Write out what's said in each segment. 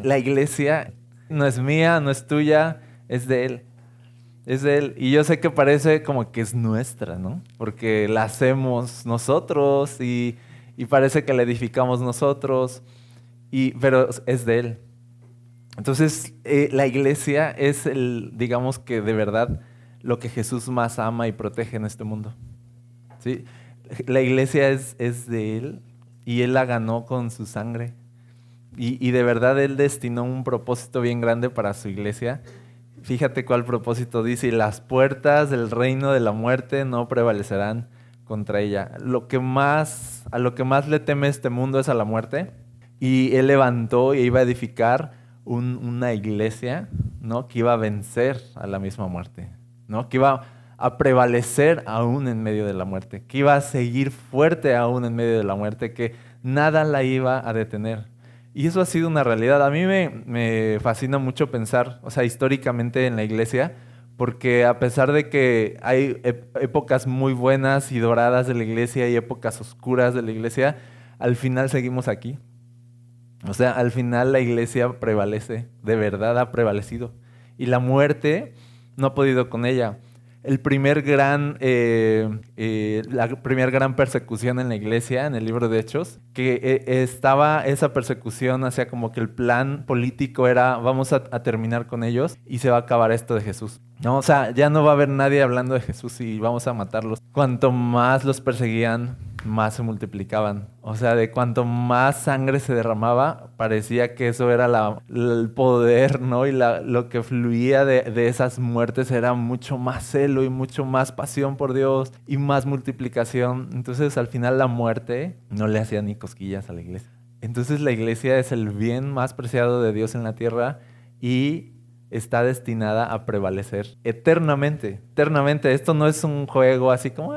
La iglesia no es mía, no es tuya, es de Él. Es de Él. Y yo sé que parece como que es nuestra, ¿no? Porque la hacemos nosotros y, parece que la edificamos nosotros, y, pero es de Él. Entonces, eh, la iglesia es el, digamos que de verdad, lo que Jesús más ama y protege en este mundo. ¿Sí? La iglesia es, es de Él y Él la ganó con su sangre. Y, de verdad Él destinó un propósito bien grande para su iglesia. Fíjate cuál propósito dice, y las puertas del reino de la muerte no prevalecerán contra ella. Lo que más, a lo que más le teme este mundo es a la muerte. Y Él levantó y iba a edificar una iglesia ¿no? que iba a vencer a la misma muerte, ¿no? que iba a prevalecer aún en medio de la muerte, que iba a seguir fuerte aún en medio de la muerte, que nada la iba a detener. Y eso ha sido una realidad. A mí me, fascina mucho pensar, o sea, históricamente en la iglesia, porque a pesar de que hay épocas muy buenas y doradas de la iglesia y épocas oscuras de la iglesia, al final seguimos aquí. O sea, al final la iglesia prevalece, de verdad ha prevalecido. Y la muerte no ha podido con ella. El primer gran, eh, eh, la primera gran persecución en la iglesia, en el libro de Hechos, que eh, estaba esa persecución hacia como que el plan político era vamos a, a, terminar con ellos y se va a acabar esto de Jesús. No, o sea, ya no va a haber nadie hablando de Jesús y vamos a matarlos. Cuanto más los perseguían, más se multiplicaban. O sea, de cuanto más sangre se derramaba, parecía que eso era el poder, ¿no? Y lo que fluía de, de, esas muertes era mucho más celo y mucho más pasión por Dios y más multiplicación. Entonces, al final, la muerte no le hacía ni cosquillas a la iglesia. Entonces, la iglesia es el bien más preciado de Dios en la tierra y está destinada a prevalecer eternamente. Eternamente. Esto no es un juego así como.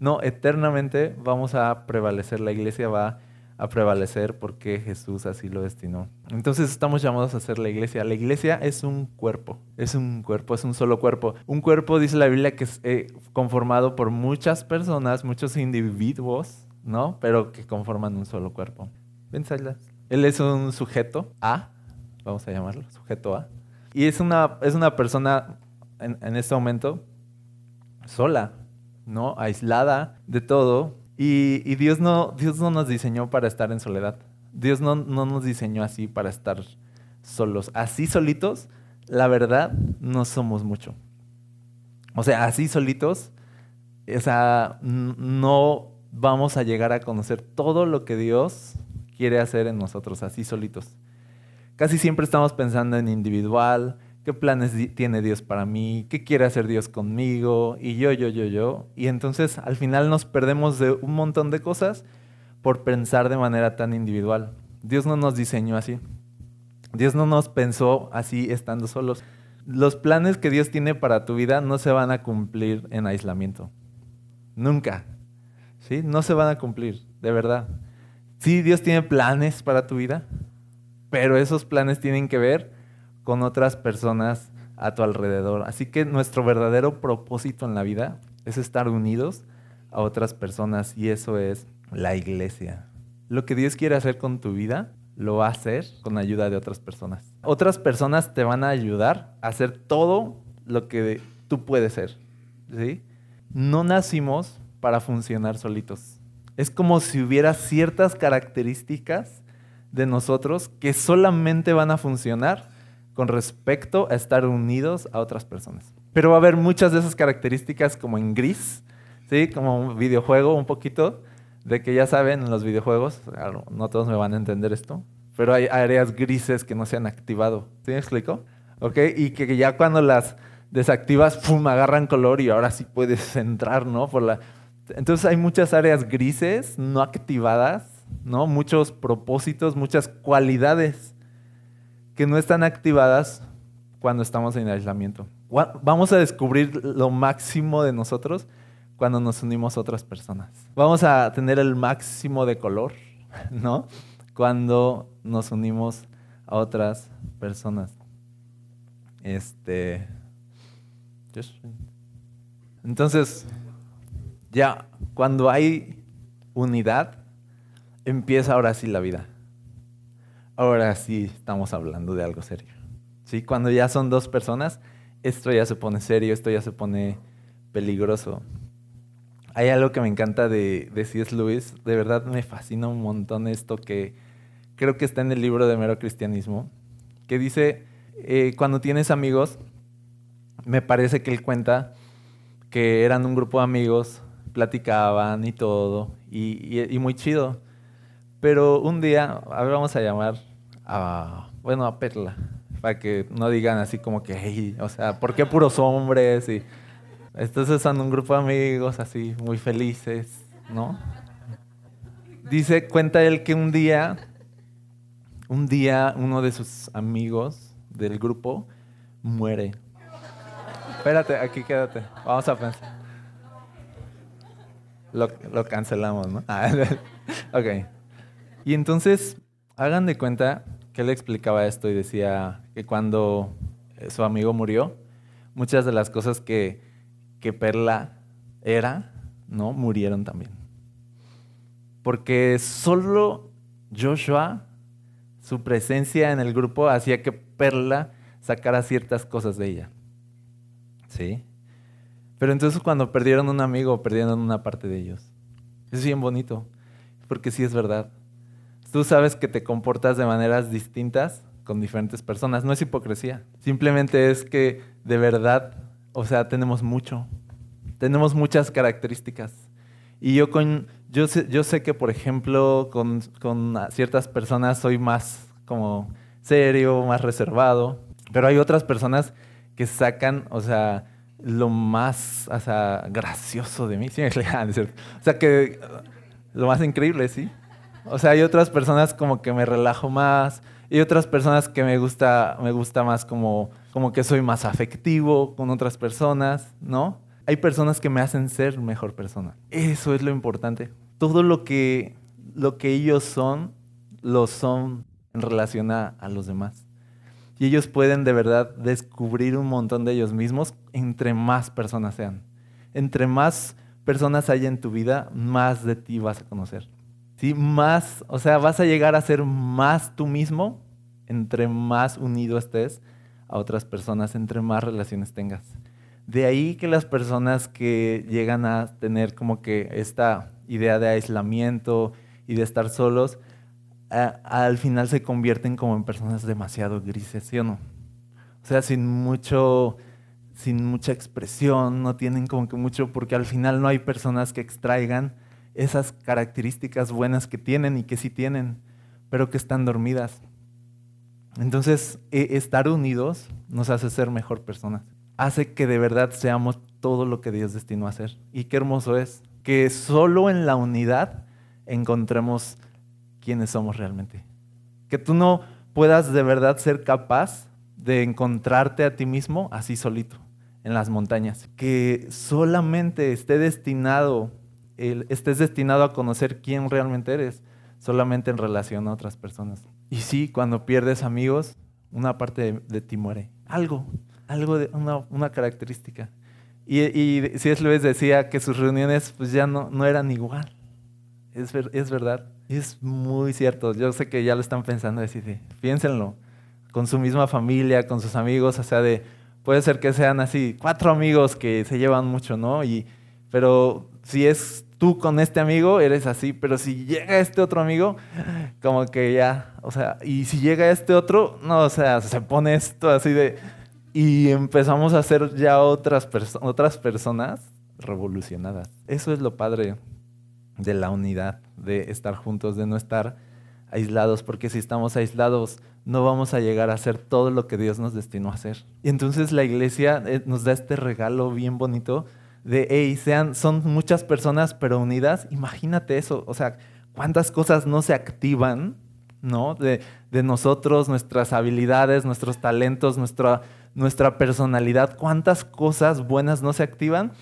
No, eternamente vamos a prevalecer, la iglesia va a prevalecer porque Jesús así lo destinó. Entonces estamos llamados a ser la iglesia. La iglesia es un cuerpo, es un cuerpo, es un solo cuerpo. Un cuerpo, dice la Biblia, que es eh, conformado por muchas personas, muchos individuos, ¿no? Pero que conforman un solo cuerpo. Pensarlas. Él es un sujeto A, vamos a llamarlo, sujeto A. Y es una, es una persona en este momento sola, ¿no? Aislada de todo. Y, Dios, no, Dios no nos diseñó para estar en soledad. Dios no, no nos diseñó así para estar solos. Así solitos, la verdad, no somos mucho. O sea, así solitos, o sea, no vamos a llegar a conocer todo lo que Dios quiere hacer en nosotros, así solitos. Casi siempre estamos pensando en individual, qué planes tiene Dios para mí, qué quiere hacer Dios conmigo, y yo, yo, yo, yo. Y entonces al final nos perdemos de un montón de cosas por pensar de manera tan individual. Dios no nos diseñó así. Dios no nos pensó así estando solos. Los planes que Dios tiene para tu vida no se van a cumplir en aislamiento. Nunca. ¿Sí? No se van a cumplir, de verdad. Sí, Dios tiene planes para tu vida, pero esos planes tienen que ver con otras personas a tu alrededor. Así que nuestro verdadero propósito en la vida es estar unidos a otras personas y eso es la iglesia. Lo que Dios quiere hacer con tu vida, lo va a hacer con ayuda de otras personas. Otras personas te van a ayudar a hacer todo lo que tú puedes ser. ¿sí? No nacimos para funcionar solitos. Es como si hubiera ciertas características de nosotros que solamente van a funcionar con respecto a estar unidos a otras personas. Pero va a haber muchas de esas características como en gris, ¿sí? como un videojuego un poquito, de que ya saben en los videojuegos, no todos me van a entender esto, pero hay áreas grises que no se han activado. ¿Sí me explico? ¿Ok? Y que ya cuando las desactivas, ¡pum!, agarran color y ahora sí puedes entrar, ¿no? Por la... Entonces hay muchas áreas grises no activadas, ¿no? Muchos propósitos, muchas cualidades que no están activadas cuando estamos en aislamiento. Vamos a descubrir lo máximo de nosotros cuando nos unimos a otras personas. Vamos a tener el máximo de color, ¿no? Cuando nos unimos a otras personas. Este. Entonces, ya, cuando hay unidad, empieza ahora sí la vida ahora sí estamos hablando de algo serio. ¿Sí? Cuando ya son dos personas, esto ya se pone serio, esto ya se pone peligroso. Hay algo que me encanta de, de C.S. Lewis, de verdad me fascina un montón esto que creo que está en el libro de Mero Cristianismo, que dice, eh, cuando tienes amigos, me parece que él cuenta que eran un grupo de amigos, platicaban y todo, y, muy chido. Pero un día, a ver, vamos a llamar a, bueno, a Perla, para que no digan así como que, o sea, ¿por qué puros hombres? Y entonces son un grupo de amigos así, muy felices, ¿no? Dice, cuenta él que un día, un día uno de sus amigos del grupo muere. Espérate, aquí quédate, vamos a pensar. Lo, lo cancelamos, ¿no? ok. Y entonces, hagan de cuenta que él explicaba esto y decía que cuando su amigo murió, muchas de las cosas que, que Perla era, ¿no? Murieron también. Porque solo Joshua, su presencia en el grupo, hacía que Perla sacara ciertas cosas de ella. ¿Sí? Pero entonces cuando perdieron un amigo, perdieron una parte de ellos. Es bien bonito, porque sí es verdad. Tú sabes que te comportas de maneras distintas con diferentes personas. No es hipocresía. Simplemente es que de verdad, o sea, tenemos mucho. Tenemos muchas características. Y yo, con, yo, sé, yo sé que, por ejemplo, con, con ciertas personas soy más como serio, más reservado. Pero hay otras personas que sacan, o sea, lo más o sea, gracioso de mí. ¿sí? O sea, que lo más increíble, ¿sí? O sea, hay otras personas como que me relajo más y otras personas que me gusta, me gusta más como, como que soy más afectivo con otras personas, ¿no? Hay personas que me hacen ser mejor persona. Eso es lo importante. Todo lo que, lo que ellos son, lo son en relación a, a los demás. Y ellos pueden de verdad descubrir un montón de ellos mismos entre más personas sean. Entre más personas haya en tu vida, más de ti vas a conocer. ¿Sí? Más, o sea, vas a llegar a ser más tú mismo entre más unido estés a otras personas, entre más relaciones tengas. De ahí que las personas que llegan a tener como que esta idea de aislamiento y de estar solos, al final se convierten como en personas demasiado grises, ¿sí o no? O sea, sin mucho, sin mucha expresión, no tienen como que mucho, porque al final no hay personas que extraigan esas características buenas que tienen y que sí tienen, pero que están dormidas. Entonces, e, estar unidos nos hace ser mejor personas. Hace que de verdad seamos todo lo que Dios destinó a ser. Y qué hermoso es que solo en la unidad encontremos quiénes somos realmente. Que tú no puedas de verdad ser capaz de encontrarte a ti mismo así solito en las montañas. Que solamente esté destinado estés destinado a conocer quién realmente eres, solamente en relación a otras personas. Y sí, cuando pierdes amigos, una parte de, ti muere. Algo, algo de una, característica. Y, y C.S. Lewis decía que sus reuniones pues ya no, no eran igual. Es, es verdad. Es muy cierto. Yo sé que ya lo están pensando, decir, piénsenlo. Con su misma familia, con sus amigos, o sea, de, puede ser que sean así, cuatro amigos que se llevan mucho, ¿no? Y, pero si es tú con este amigo eres así, pero si llega este otro amigo, como que ya, o sea, y si llega este otro, no, o sea, se pone esto así de... Y empezamos a ser ya otras, otras personas revolucionadas. Eso es lo padre de la unidad, de estar juntos, de no estar aislados, porque si estamos aislados no vamos a llegar a hacer todo lo que Dios nos destinó a hacer. Y entonces la iglesia eh, nos da este regalo bien bonito de, hey, sean, son muchas personas pero unidas, imagínate eso, o sea, cuántas cosas no se activan, ¿no? De, nosotros, nuestras habilidades, nuestros talentos, nuestra, nuestra personalidad, cuántas cosas buenas no se activan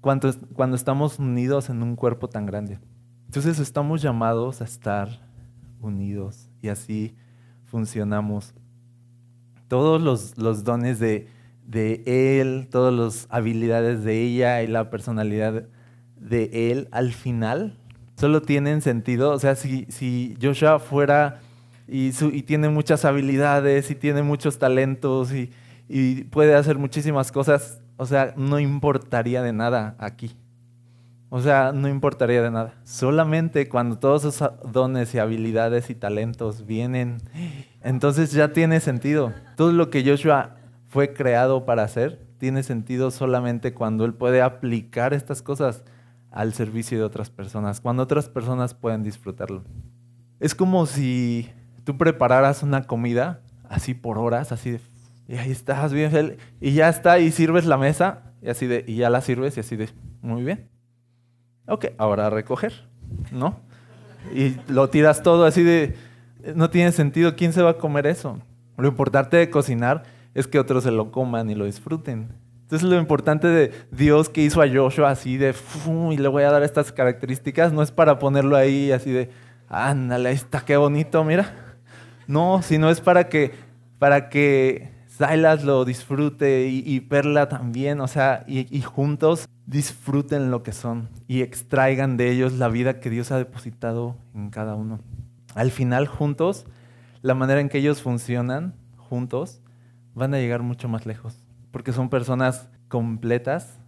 cuando, cuando estamos unidos en un cuerpo tan grande. Entonces estamos llamados a estar unidos y así funcionamos. Todos los, los dones de, de él, todas las habilidades de ella y la personalidad de él al final solo tienen sentido. O sea, si, si Joshua fuera y, tiene muchas habilidades y tiene muchos talentos y, y puede hacer muchísimas cosas, o sea, no importaría de nada aquí. O sea, no importaría de nada. Solamente cuando todos esos dones y habilidades y talentos vienen, entonces ya tiene sentido. Todo lo que Joshua fue creado para hacer tiene sentido solamente cuando él puede aplicar estas cosas al servicio de otras personas, cuando otras personas pueden disfrutarlo. Es como si tú prepararas una comida así por horas, así de, y ahí estás bien feliz, y ya está, y sirves la mesa, y así de, y ya la sirves, y así de, muy bien. Ok, ahora recoger, ¿no? Y lo tiras todo así de, no tiene sentido, ¿quién se va a comer eso? Lo importante de cocinar es que otros se lo coman y lo disfruten. Entonces lo importante de Dios que hizo a Joshua así de, y le voy a dar estas características, no es para ponerlo ahí así de, ándale, ahí está, qué bonito, mira. No, sino es para que, para que Silas lo disfrute y, Perla también, o sea, y, juntos disfruten lo que son y extraigan de ellos la vida que Dios ha depositado en cada uno. Al final, juntos, la manera en que ellos funcionan, juntos, van a llegar mucho más lejos, porque son personas completas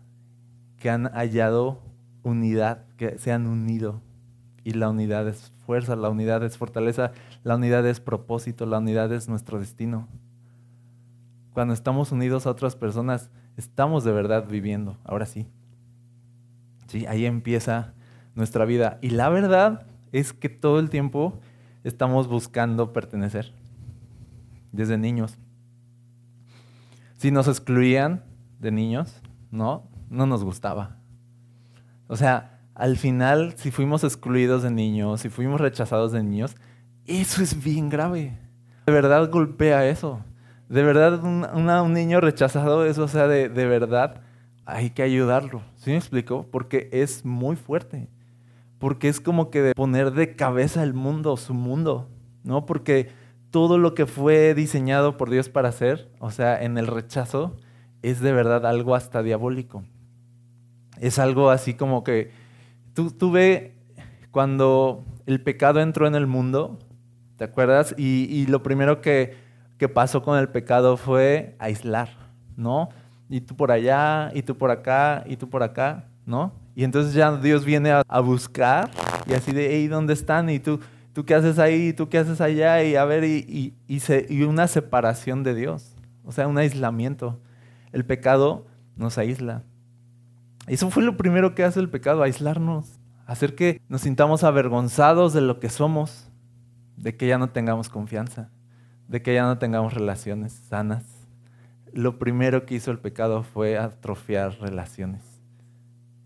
que han hallado unidad, que se han unido. Y la unidad es fuerza, la unidad es fortaleza, la unidad es propósito, la unidad es nuestro destino cuando estamos unidos a otras personas, estamos de verdad viviendo. Ahora sí. Sí, ahí empieza nuestra vida. Y la verdad es que todo el tiempo estamos buscando pertenecer. Desde niños. Si nos excluían de niños, no, no nos gustaba. O sea, al final, si fuimos excluidos de niños, si fuimos rechazados de niños, eso es bien grave. De verdad golpea eso. De verdad, un, niño rechazado, eso, o sea, de, verdad, hay que ayudarlo. ¿Sí me explico? Porque es muy fuerte. Porque es como que de poner de cabeza el mundo, su mundo, ¿no? Porque todo lo que fue diseñado por Dios para hacer, o sea, en el rechazo, es de verdad algo hasta diabólico. Es algo así como que tú, tú cuando el pecado entró en el mundo, ¿te acuerdas? y lo primero que que pasó con el pecado fue aislar, ¿no? Y tú por allá, y tú por acá, y tú por acá, ¿no? Y entonces ya Dios viene a, buscar y así de, hey, ¿dónde están? Y tú, ¿tú qué haces ahí? ¿Y tú qué haces allá? Y a ver, y, y una separación de Dios, o sea, un aislamiento. El pecado nos aísla. Eso fue lo primero que hace el pecado, aislarnos, hacer que nos sintamos avergonzados de lo que somos, de que ya no tengamos confianza de que ya no tengamos relaciones sanas. Lo primero que hizo el pecado fue atrofiar relaciones.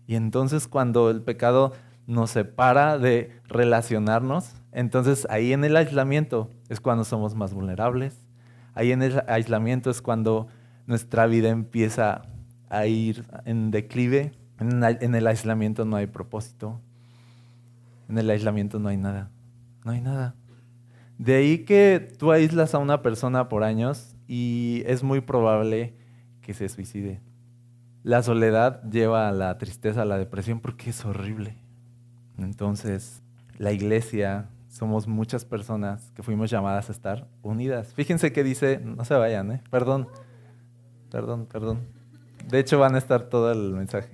Y entonces cuando el pecado nos separa de relacionarnos, entonces ahí en el aislamiento es cuando somos más vulnerables. Ahí en el aislamiento es cuando nuestra vida empieza a ir en declive. En el aislamiento no hay propósito. En el aislamiento no hay nada. No hay nada. De ahí que tú aíslas a una persona por años y es muy probable que se suicide. La soledad lleva a la tristeza, a la depresión, porque es horrible. Entonces, la iglesia, somos muchas personas que fuimos llamadas a estar unidas. Fíjense que dice, no se vayan, ¿eh? Perdón, perdón, perdón. De hecho, van a estar todo el mensaje.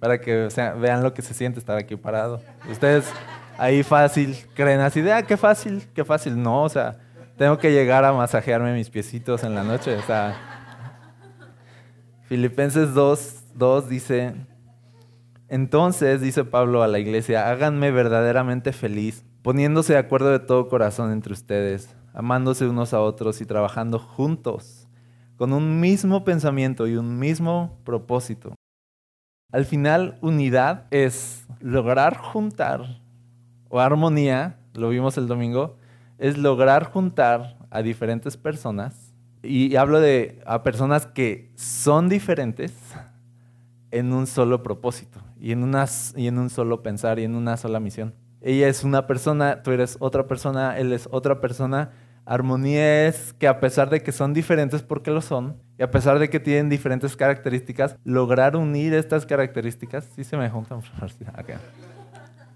Para que vean lo que se siente estar aquí parado. Ustedes ahí fácil, creen así de, ah, qué fácil, qué fácil. No, o sea, tengo que llegar a masajearme mis piecitos en la noche. O sea, Filipenses 2, 2 dice, entonces, dice Pablo a la iglesia, háganme verdaderamente feliz, poniéndose de acuerdo de todo corazón entre ustedes, amándose unos a otros y trabajando juntos, con un mismo pensamiento y un mismo propósito. Al final, unidad es lograr juntar o armonía, lo vimos el domingo, es lograr juntar a diferentes personas, y hablo de a personas que son diferentes en un solo propósito, y en, y en un solo pensar, y en una sola misión. Ella es una persona, tú eres otra persona, él es otra persona. Armonía es que a pesar de que son diferentes porque lo son, y a pesar de que tienen diferentes características, lograr unir estas características, sí se me juntan. Okay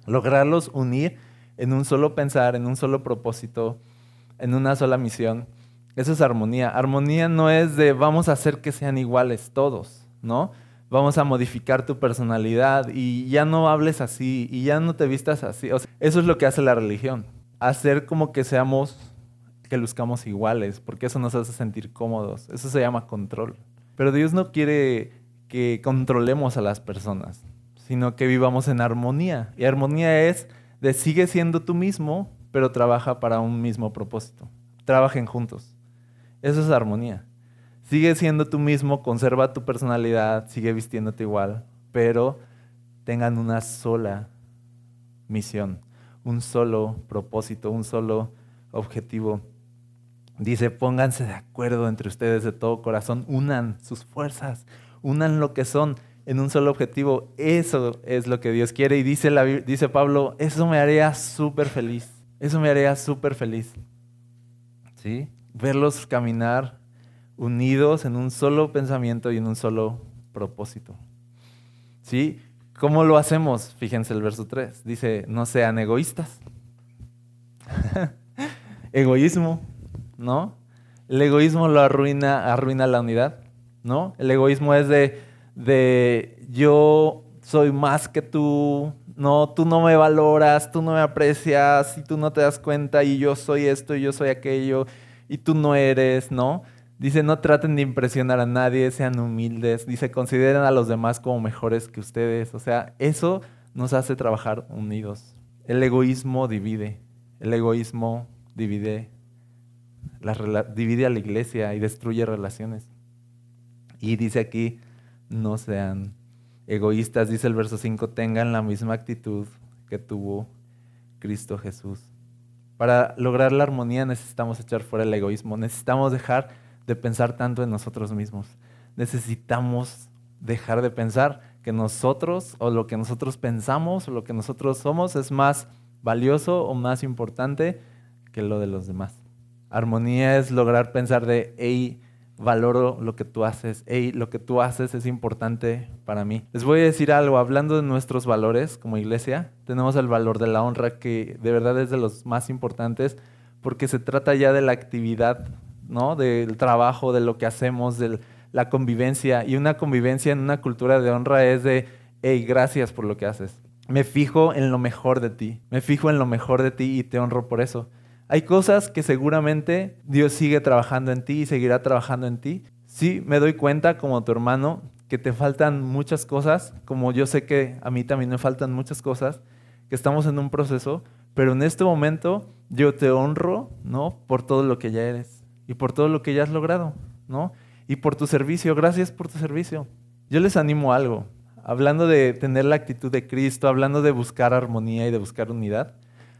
lograrlos unir en un solo pensar, en un solo propósito, en una sola misión. Eso es armonía. Armonía no es de vamos a hacer que sean iguales todos, ¿no? Vamos a modificar tu personalidad y ya no hables así y ya no te vistas así. eso es lo que hace la religión. Hacer como que seamos, que luzcamos iguales, porque eso nos hace sentir cómodos. Eso se llama control. Pero Dios no quiere que controlemos a las personas, sino que vivamos en armonía. Y armonía es de sigue siendo tú mismo, pero trabaja para un mismo propósito. Trabajen juntos. Eso es armonía. Sigue siendo tú mismo, conserva tu personalidad, sigue vistiéndote igual, pero tengan una sola misión, un solo propósito, un solo objetivo. Dice, pónganse de acuerdo entre ustedes de todo corazón, unan sus fuerzas, unan lo que son en un solo objetivo. Eso es lo que Dios quiere. Y dice, dice Pablo, eso me haría súper feliz. Eso me haría súper feliz. ¿Sí? Verlos caminar unidos en un solo pensamiento y en un solo propósito. ¿Sí? ¿Cómo lo hacemos? Fíjense el verso 3. Dice, no sean egoístas. Egoísmo, ¿no? El egoísmo lo arruina, arruina la unidad. ¿no? El egoísmo es de, de yo soy más que tú, no, tú no me valoras, tú no me aprecias y tú no te das cuenta y yo soy esto y yo soy aquello y tú no eres, ¿no? Dice, no traten de impresionar a nadie, sean humildes. Dice, consideren a los demás como mejores que ustedes. O sea, eso nos hace trabajar unidos. El egoísmo divide. El egoísmo divide, divide a la iglesia y destruye relaciones. Y dice aquí, no sean egoístas, dice el verso 5, tengan la misma actitud que tuvo Cristo Jesús. Para lograr la armonía necesitamos echar fuera el egoísmo, necesitamos dejar de pensar tanto en nosotros mismos, necesitamos dejar de pensar que nosotros o lo que nosotros pensamos o lo que nosotros somos es más valioso o más importante que lo de los demás. Armonía es lograr pensar de, hey, valoro lo que tú haces. Hey, lo que tú haces es importante para mí. Les voy a decir algo, hablando de nuestros valores como iglesia, tenemos el valor de la honra que de verdad es de los más importantes porque se trata ya de la actividad, ¿no? Del trabajo, de lo que hacemos, de la convivencia. Y una convivencia en una cultura de honra es de, hey, gracias por lo que haces. Me fijo en lo mejor de ti, me fijo en lo mejor de ti y te honro por eso. Hay cosas que seguramente Dios sigue trabajando en ti y seguirá trabajando en ti. Sí, me doy cuenta como tu hermano que te faltan muchas cosas, como yo sé que a mí también me faltan muchas cosas, que estamos en un proceso, pero en este momento yo te honro, ¿no? Por todo lo que ya eres y por todo lo que ya has logrado, ¿no? Y por tu servicio, gracias por tu servicio. Yo les animo algo, hablando de tener la actitud de Cristo, hablando de buscar armonía y de buscar unidad,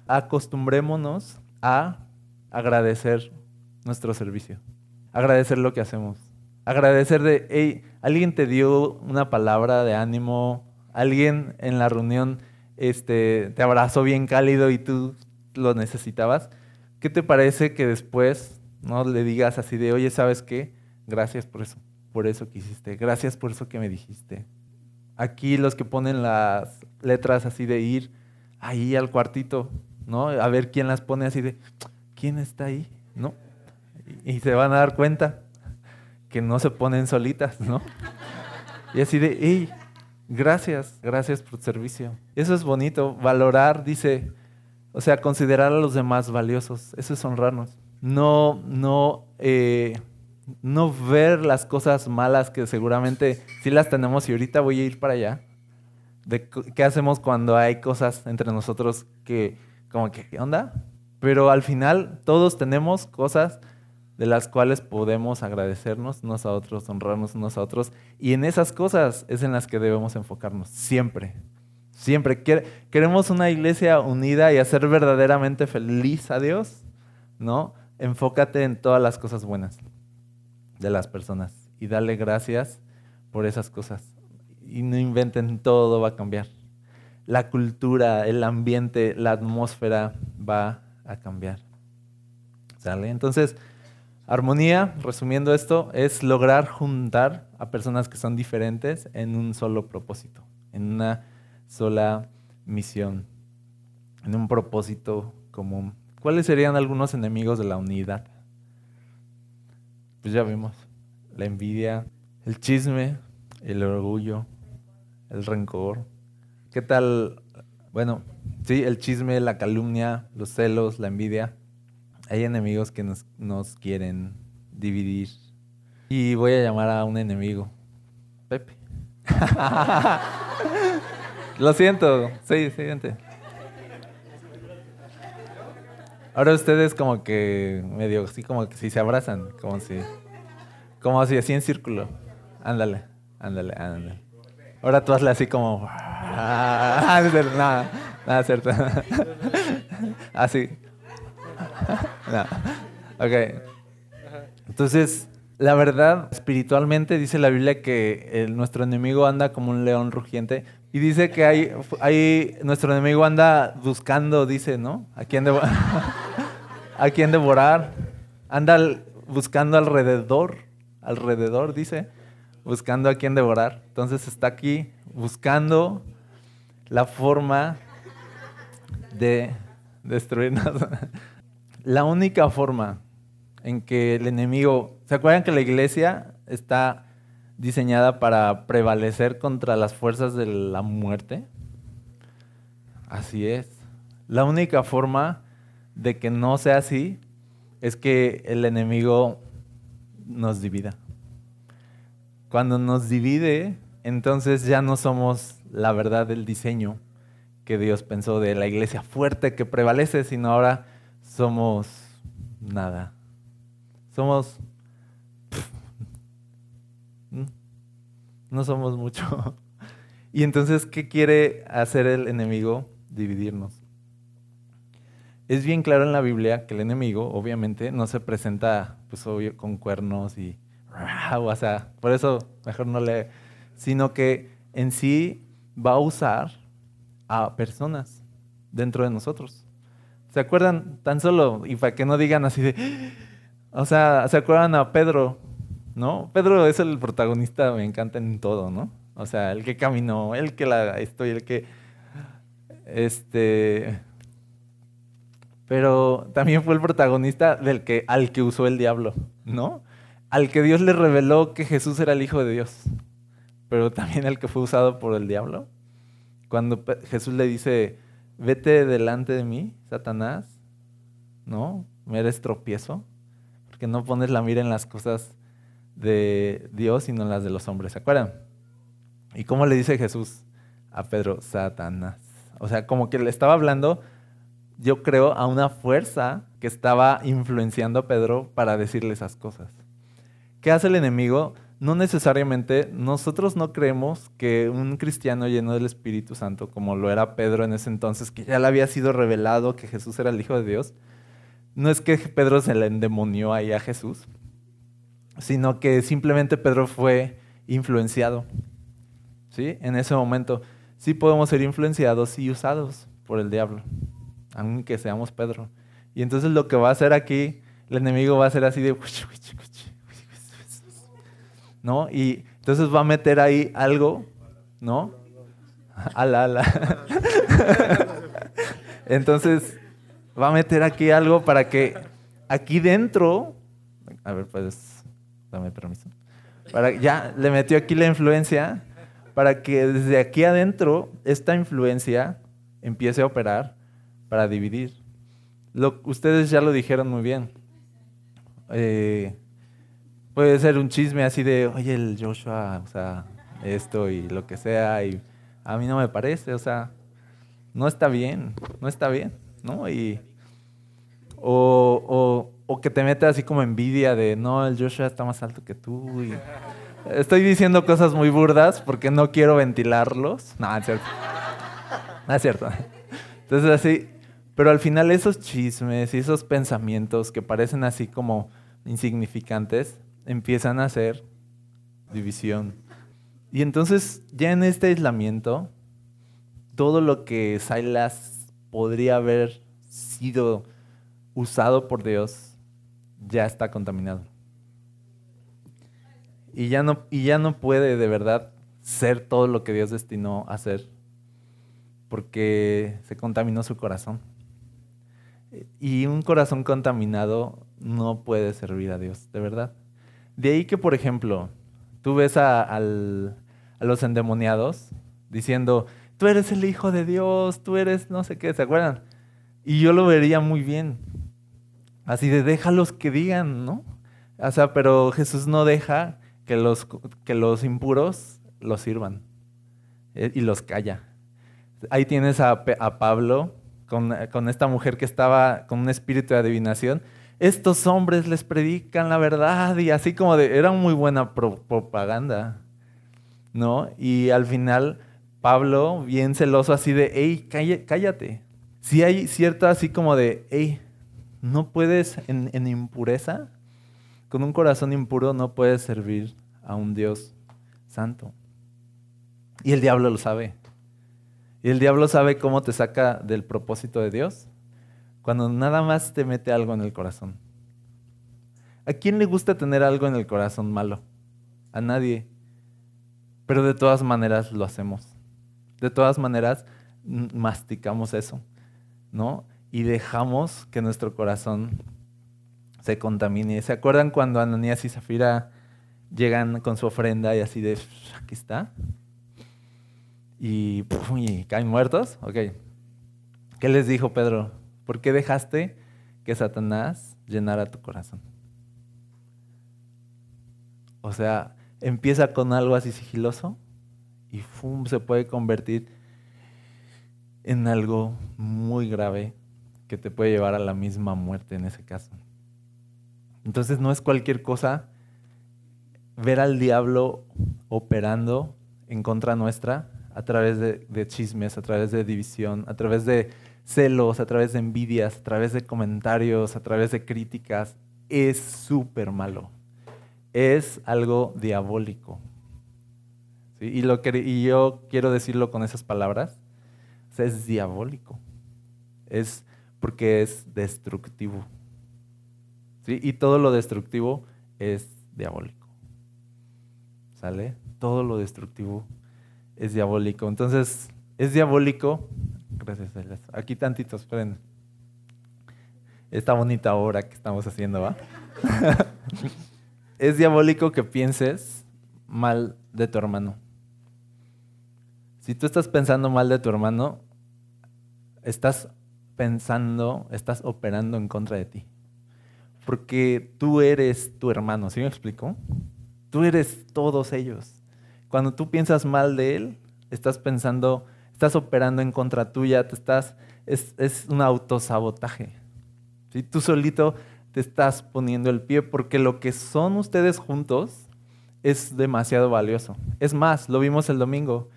acostumbrémonos a agradecer nuestro servicio, agradecer lo que hacemos, agradecer de, hey, alguien te dio una palabra de ánimo, alguien en la reunión este, te abrazó bien cálido y tú lo necesitabas. ¿Qué te parece que después no le digas así de, oye, ¿sabes qué? Gracias por eso, por eso que hiciste, gracias por eso que me dijiste. Aquí los que ponen las letras así de ir ahí al cuartito, ¿no? A ver quién las pone así de, ¿quién está ahí? ¿No? Y se van a dar cuenta que no se ponen solitas, ¿no? Y así de, hey, gracias, gracias por tu servicio. Eso es bonito, valorar, dice, o sea, considerar a los demás valiosos, eso es honrarnos. No, no, eh, no ver las cosas malas que seguramente sí las tenemos y ahorita voy a ir para allá. De qué hacemos cuando hay cosas entre nosotros que como que, ¿qué onda? Pero al final todos tenemos cosas de las cuales podemos agradecernos unos a otros, honrarnos unos a otros. Y en esas cosas es en las que debemos enfocarnos, siempre. Siempre. ¿Queremos una iglesia unida y hacer verdaderamente feliz a Dios? ¿No? Enfócate en todas las cosas buenas de las personas y dale gracias por esas cosas. Y no inventen todo va a cambiar la cultura, el ambiente, la atmósfera va a cambiar. ¿Sale? Entonces, armonía, resumiendo esto, es lograr juntar a personas que son diferentes en un solo propósito, en una sola misión, en un propósito común. ¿Cuáles serían algunos enemigos de la unidad? Pues ya vimos. La envidia, el chisme, el orgullo, el rencor. ¿Qué tal? Bueno, sí, el chisme, la calumnia, los celos, la envidia. Hay enemigos que nos, nos quieren dividir. Y voy a llamar a un enemigo. Pepe. Lo siento. Sí, siguiente. Ahora ustedes como que medio así como que si se abrazan, como si como si así en círculo. Ándale, ándale, ándale. Ahora tú hazle así como nada, nada cierto. así. no. Ok. Entonces, la verdad, espiritualmente dice la Biblia que nuestro enemigo anda como un león rugiente y dice que hay, hay nuestro enemigo anda buscando, dice, ¿no? ¿A quién, ¿A quién devorar? Anda buscando alrededor, alrededor, dice, buscando a quién devorar. Entonces está aquí buscando la forma de destruirnos. la única forma en que el enemigo, ¿se acuerdan que la iglesia está diseñada para prevalecer contra las fuerzas de la muerte? Así es. La única forma de que no sea así es que el enemigo nos divida. Cuando nos divide, entonces ya no somos la verdad del diseño que Dios pensó de la iglesia fuerte que prevalece, sino ahora somos nada. Somos... no somos mucho. Y entonces, ¿qué quiere hacer el enemigo? Dividirnos. Es bien claro en la Biblia que el enemigo, obviamente, no se presenta, pues obvio, con cuernos y... O sea, por eso mejor no le... Sino que en sí va a usar a personas dentro de nosotros. ¿Se acuerdan? Tan solo, y para que no digan así de... O sea, ¿se acuerdan a Pedro? ¿No? Pedro es el protagonista, me encanta en todo, ¿no? O sea, el que caminó, el que la estoy, el que... Este... Pero también fue el protagonista del que, al que usó el diablo, ¿no? Al que Dios le reveló que Jesús era el Hijo de Dios. Pero también el que fue usado por el diablo. Cuando Jesús le dice, vete delante de mí, Satanás, ¿no? Me eres tropiezo que no pones la mira en las cosas de Dios, sino las de los hombres. ¿Se acuerdan? ¿Y cómo le dice Jesús a Pedro? Satanás. O sea, como que le estaba hablando, yo creo, a una fuerza que estaba influenciando a Pedro para decirle esas cosas. ¿Qué hace el enemigo? No necesariamente, nosotros no creemos que un cristiano lleno del Espíritu Santo, como lo era Pedro en ese entonces, que ya le había sido revelado que Jesús era el Hijo de Dios, no es que Pedro se le endemonió ahí a Jesús, sino que simplemente Pedro fue influenciado. ¿Sí? En ese momento sí podemos ser influenciados y usados por el diablo, aunque seamos Pedro. Y entonces lo que va a hacer aquí, el enemigo va a hacer así de... ¿No? Y entonces va a meter ahí algo, ¿no? Ala, ala. entonces va a meter aquí algo para que aquí dentro, a ver, pues, dame permiso, para, ya le metió aquí la influencia para que desde aquí adentro esta influencia empiece a operar para dividir. Lo, ustedes ya lo dijeron muy bien. Eh, puede ser un chisme así de, oye, el Joshua, o sea, esto y lo que sea, y a mí no me parece, o sea, no está bien, no está bien, ¿no? Y o, que te metas así como envidia de, no, el Joshua está más alto que tú. Estoy diciendo cosas muy burdas porque no quiero ventilarlos. No, es cierto. No es cierto. Entonces así, pero al final esos chismes y esos pensamientos que parecen así como insignificantes empiezan a hacer división. Y entonces ya en este aislamiento, todo lo que Silas podría haber sido usado por Dios ya está contaminado. Y ya no, y ya no puede de verdad ser todo lo que Dios destinó a ser porque se contaminó su corazón. Y un corazón contaminado no puede servir a Dios, de verdad. De ahí que, por ejemplo, tú ves a, los endemoniados diciendo, tú eres el Hijo de Dios, tú eres no sé qué, ¿se acuerdan? Y yo lo vería muy bien. Así de déjalos que digan, ¿no? O sea, pero Jesús no deja que los, que los impuros los sirvan eh, y los calla. Ahí tienes a, a Pablo con, con, esta mujer que estaba con un espíritu de adivinación estos hombres les predican la verdad y así como de, era muy buena propaganda, ¿no? Y al final Pablo, bien celoso así de, hey, cállate. Si hay cierto así como de, hey, no puedes en, impureza, con un corazón impuro no puedes servir a un Dios santo. Y el diablo lo sabe. Y el diablo sabe cómo te saca del propósito de Dios cuando nada más te mete algo en el corazón. ¿A quién le gusta tener algo en el corazón malo? A nadie. Pero de todas maneras lo hacemos. De todas maneras masticamos eso, ¿no? Y dejamos que nuestro corazón se contamine. ¿Se acuerdan cuando Ananías y Zafira llegan con su ofrenda y así de, aquí está? Y, y caen muertos? Ok. ¿Qué les dijo Pedro? ¿Por qué dejaste que Satanás llenara tu corazón? O sea, empieza con algo así sigiloso y se puede convertir en algo muy grave que te puede llevar a la misma muerte en ese caso. Entonces no es cualquier cosa ver al diablo operando en contra nuestra a través de chismes, a través de división, a través de celos, a través de envidias, a través de comentarios, a través de críticas, es súper malo. Es algo diabólico. Y, lo que, y yo quiero decirlo con esas palabras. es diabólico. Es porque es destructivo. Y todo lo destructivo es diabólico. ¿Sale? Todo lo destructivo es diabólico. Entonces, es diabólico Gracias, Aquí tantitos, esperen. Esta bonita obra que estamos haciendo, ¿va? es diabólico que pienses mal de tu hermano. Si tú estás pensando mal de tu hermano, estás pensando, estás operando en contra de ti. Porque tú eres tu hermano, ¿sí me explico? Tú eres todos ellos. Cuando tú piensas mal de él, estás pensando estás operando en contra tuya, te estás, es, es un autosabotaje. ¿sí? Tú solito te estás poniendo el pie porque lo que son ustedes juntos es demasiado valioso. Es más, lo vimos el domingo.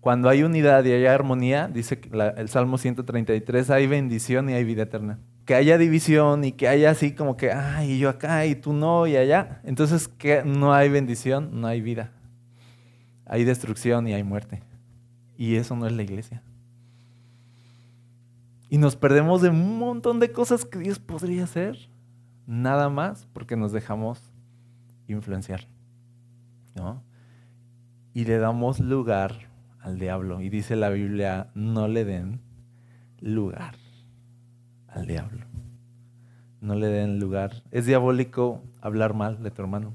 Cuando hay unidad y hay armonía, dice el Salmo 133, hay bendición y hay vida eterna. Que haya división y que haya así como que, ay, yo acá y tú no y allá. Entonces, que no hay bendición, no hay vida. Hay destrucción y hay muerte. Y eso no es la iglesia. Y nos perdemos de un montón de cosas que Dios podría hacer. Nada más porque nos dejamos influenciar. ¿no? Y le damos lugar al diablo. Y dice la Biblia, no le den lugar al diablo. No le den lugar. Es diabólico hablar mal de tu hermano.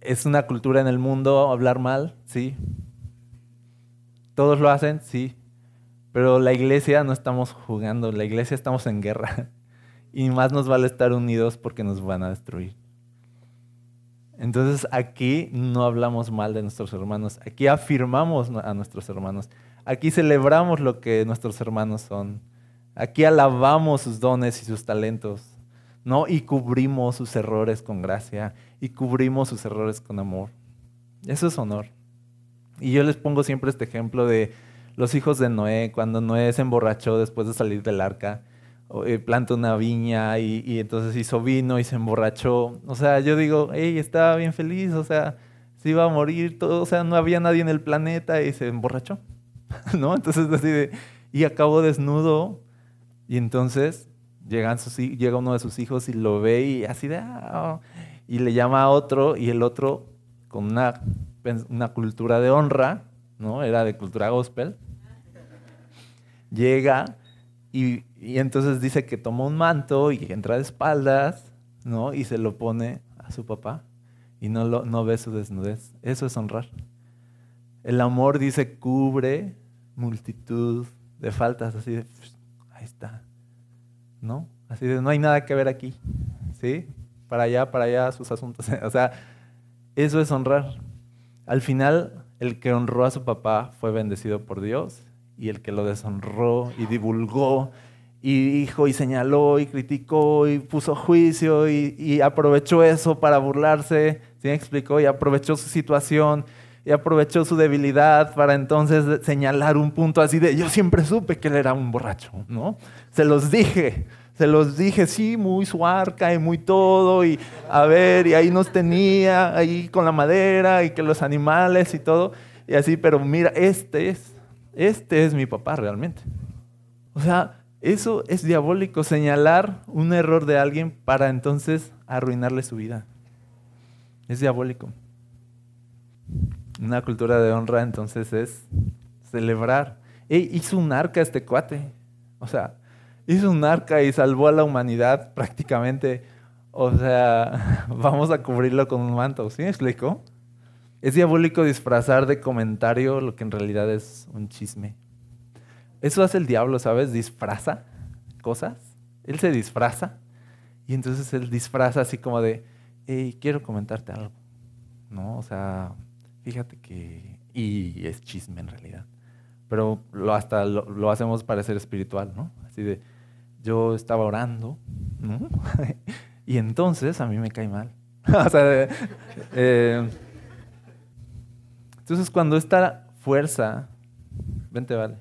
Es una cultura en el mundo hablar mal, sí, ¿Todos lo hacen? Sí. Pero la iglesia no estamos jugando, la iglesia estamos en guerra. Y más nos vale estar unidos porque nos van a destruir. Entonces aquí no hablamos mal de nuestros hermanos, aquí afirmamos a nuestros hermanos, aquí celebramos lo que nuestros hermanos son, aquí alabamos sus dones y sus talentos, ¿no? Y cubrimos sus errores con gracia y cubrimos sus errores con amor. Eso es honor. Y yo les pongo siempre este ejemplo de los hijos de Noé, cuando Noé se emborrachó después de salir del arca, eh, plantó una viña y, entonces hizo vino y se emborrachó. O sea, yo digo, hey, estaba bien feliz, o sea, se iba a morir todo, o sea, no había nadie en el planeta y se emborrachó, ¿no? Entonces así de, y acabó desnudo y entonces llega uno de sus hijos y lo ve y así de, ah", y le llama a otro y el otro con una una cultura de honra, ¿no? Era de cultura gospel. Llega Y, entonces dice que toma un manto y entra de espaldas, ¿no? Y se lo pone a su papá y no, lo, no ve su desnudez. Eso es honrar. El amor dice cubre multitud de faltas, así de, ahí está, ¿no? Así de, no hay nada que ver aquí, ¿sí? Para allá, para allá, sus asuntos. o sea, eso es honrar. Al final, el que honró a su papá fue bendecido por Dios y el que lo deshonró y divulgó y dijo y señaló y criticó y puso juicio y, aprovechó eso para burlarse, ¿sí me explicó? Y aprovechó su situación y aprovechó su debilidad para entonces señalar un punto así de yo siempre supe que él era un borracho, ¿no? Se los dije, se los dije, sí, muy su arca y muy todo, y a ver, y ahí nos tenía, ahí con la madera y que los animales y todo, y así, pero mira, este es, este es mi papá realmente. O sea, eso es diabólico, señalar un error de alguien para entonces arruinarle su vida. Es diabólico. Una cultura de honra entonces es celebrar. Ey, hizo un arca este cuate. O sea, hizo un arca y salvó a la humanidad prácticamente. O sea, vamos a cubrirlo con un manto. ¿Sí me explico? Es diabólico disfrazar de comentario lo que en realidad es un chisme. Eso hace el diablo, ¿sabes? Disfraza cosas. Él se disfraza. Y entonces él disfraza así como de, hey, quiero comentarte algo. ¿No? O sea, fíjate que... Y es chisme en realidad. Pero lo, hasta lo, lo hacemos parecer espiritual, ¿no? Así de, yo estaba orando, ¿no? y entonces a mí me cae mal. o sea, eh, entonces cuando esta fuerza, vente, vale.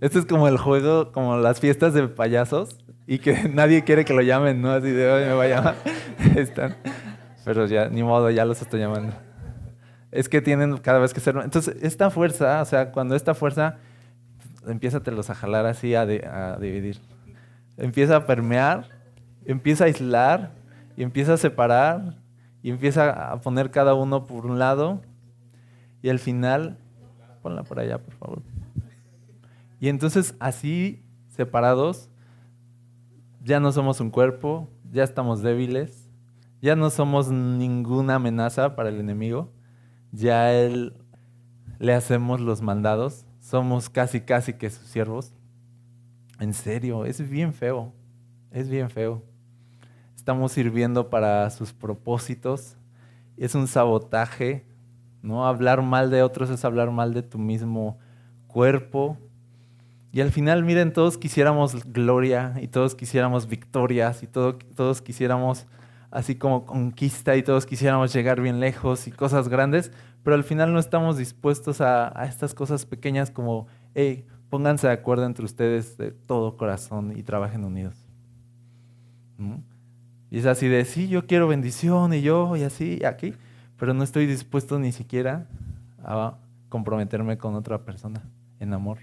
Este es como el juego, como las fiestas de payasos y que nadie quiere que lo llamen, ¿no? Así de, hoy me va a llamar. Están. Pero ya, ni modo, ya los estoy llamando. Es que tienen cada vez que ser... Entonces, esta fuerza, o sea, cuando esta fuerza empieza a jalar así, a, a dividir empieza a permear, empieza a aislar y empieza a separar y empieza a poner cada uno por un lado y al final, ponla por allá, por favor. Y entonces así separados, ya no somos un cuerpo, ya estamos débiles, ya no somos ninguna amenaza para el enemigo, ya él le hacemos los mandados, somos casi casi que sus siervos. En serio, es bien feo. Es bien feo. Estamos sirviendo para sus propósitos. Es un sabotaje. ¿no? Hablar mal de otros es hablar mal de tu mismo cuerpo. Y al final, miren, todos quisiéramos gloria y todos quisiéramos victorias y todos quisiéramos así como conquista y todos quisiéramos llegar bien lejos y cosas grandes, pero al final no estamos dispuestos a, a estas cosas pequeñas como, hey, Pónganse de acuerdo entre ustedes de todo corazón y trabajen unidos. Y es así de, sí, yo quiero bendición y yo y así y aquí, pero no estoy dispuesto ni siquiera a comprometerme con otra persona en amor.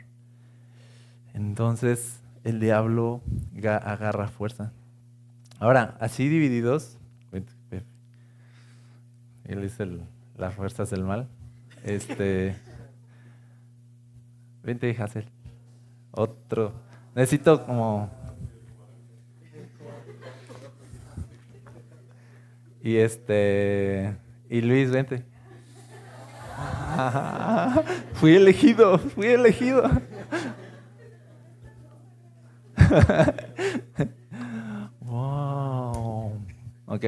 Entonces el diablo agarra fuerza. Ahora, así divididos, él es el, las fuerzas del mal. Este, vente, Hazel. Otro. Necesito como... Y este... Y Luis, vente. fui elegido, fui elegido. wow. Ok.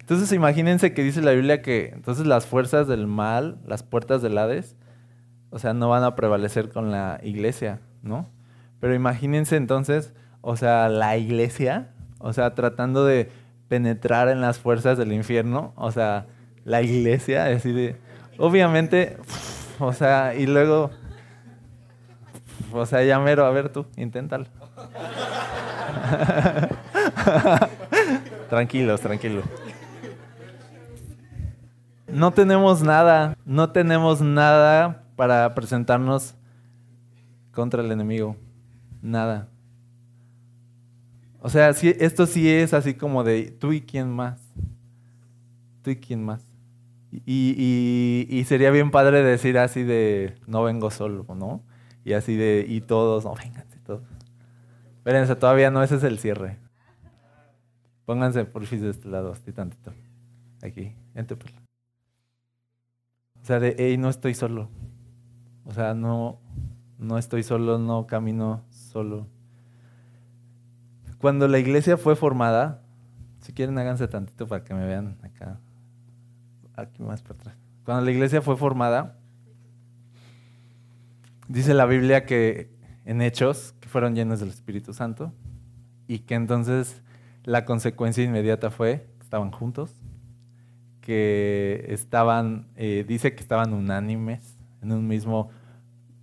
Entonces imagínense que dice la Biblia que entonces las fuerzas del mal, las puertas del Hades, o sea, no van a prevalecer con la iglesia, ¿no? Pero imagínense entonces, o sea, la iglesia, o sea, tratando de penetrar en las fuerzas del infierno, o sea, la iglesia, así de, obviamente, o sea, y luego, o sea, ya mero, a ver tú, inténtalo. tranquilos, tranquilos. No tenemos nada, no tenemos nada para presentarnos contra el enemigo. Nada. O sea, esto sí es así como de tú y quién más. Tú y quién más. Y, sería bien padre decir así de no vengo solo, ¿no? Y así de y todos, no, vénganse todos. Espérense, todavía no, ese es el cierre. Pónganse por fin de este lado, así tantito. Aquí, entre pues. O sea, de, hey, no estoy solo. O sea, no, no estoy solo, no camino solo. Cuando la iglesia fue formada, si quieren háganse tantito para que me vean acá, aquí más para atrás. Cuando la iglesia fue formada, dice la Biblia que en hechos, que fueron llenos del Espíritu Santo, y que entonces la consecuencia inmediata fue que estaban juntos, que estaban, eh, dice que estaban unánimes en un mismo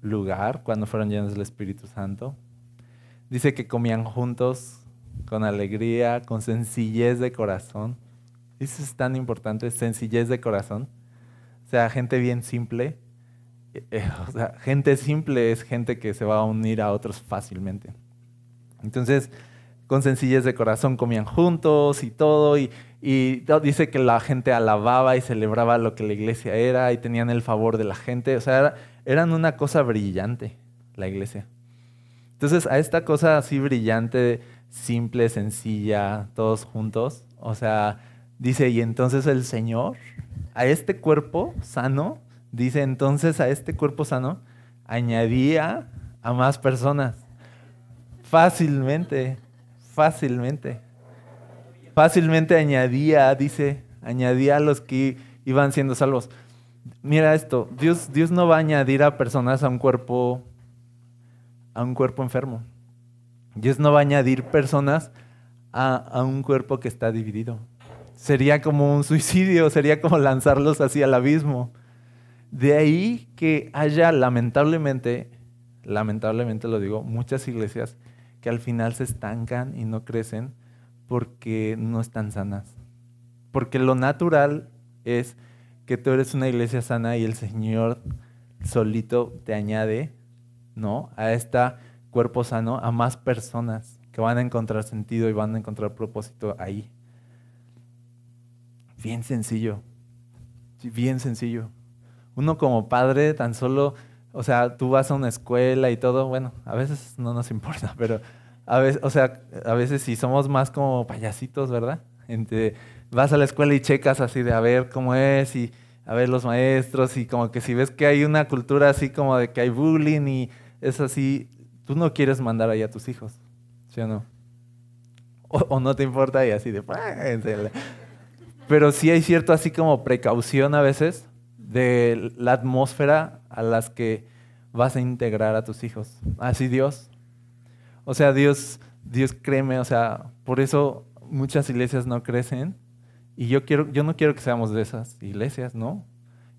lugar cuando fueron llenos del Espíritu Santo. Dice que comían juntos con alegría, con sencillez de corazón. Eso es tan importante, sencillez de corazón. O sea, gente bien simple. Eh, o sea, gente simple es gente que se va a unir a otros fácilmente. Entonces, con sencillez de corazón comían juntos y todo, y, dice que la gente alababa y celebraba lo que la iglesia era y tenían el favor de la gente, o sea, eran una cosa brillante la iglesia. Entonces, a esta cosa así brillante, simple, sencilla, todos juntos, o sea, dice, y entonces el Señor, a este cuerpo sano, dice, entonces a este cuerpo sano, añadía a más personas, fácilmente fácilmente. Fácilmente añadía, dice, añadía a los que iban siendo salvos. Mira esto, Dios, Dios no va a añadir a personas a un cuerpo a un cuerpo enfermo. Dios no va a añadir personas a, a un cuerpo que está dividido. Sería como un suicidio, sería como lanzarlos hacia el abismo. De ahí que haya lamentablemente, lamentablemente lo digo, muchas iglesias que al final se estancan y no crecen porque no están sanas. Porque lo natural es que tú eres una iglesia sana y el Señor solito te añade, ¿no? A este cuerpo sano, a más personas que van a encontrar sentido y van a encontrar propósito ahí. Bien sencillo, bien sencillo. Uno como padre tan solo o sea, tú vas a una escuela y todo, bueno, a veces no nos importa, pero a veces, o sea, a veces sí somos más como payasitos, ¿verdad? Entre, vas a la escuela y checas así de a ver cómo es y a ver los maestros y como que si ves que hay una cultura así como de que hay bullying y es así, tú no quieres mandar ahí a tus hijos, ¿sí o no? O, no te importa y así de... Pero sí hay cierto así como precaución a veces de la atmósfera a las que vas a integrar a tus hijos. Así Dios. O sea, Dios, Dios créeme, o sea, por eso muchas iglesias no crecen. Y yo, quiero, yo no quiero que seamos de esas iglesias, ¿no?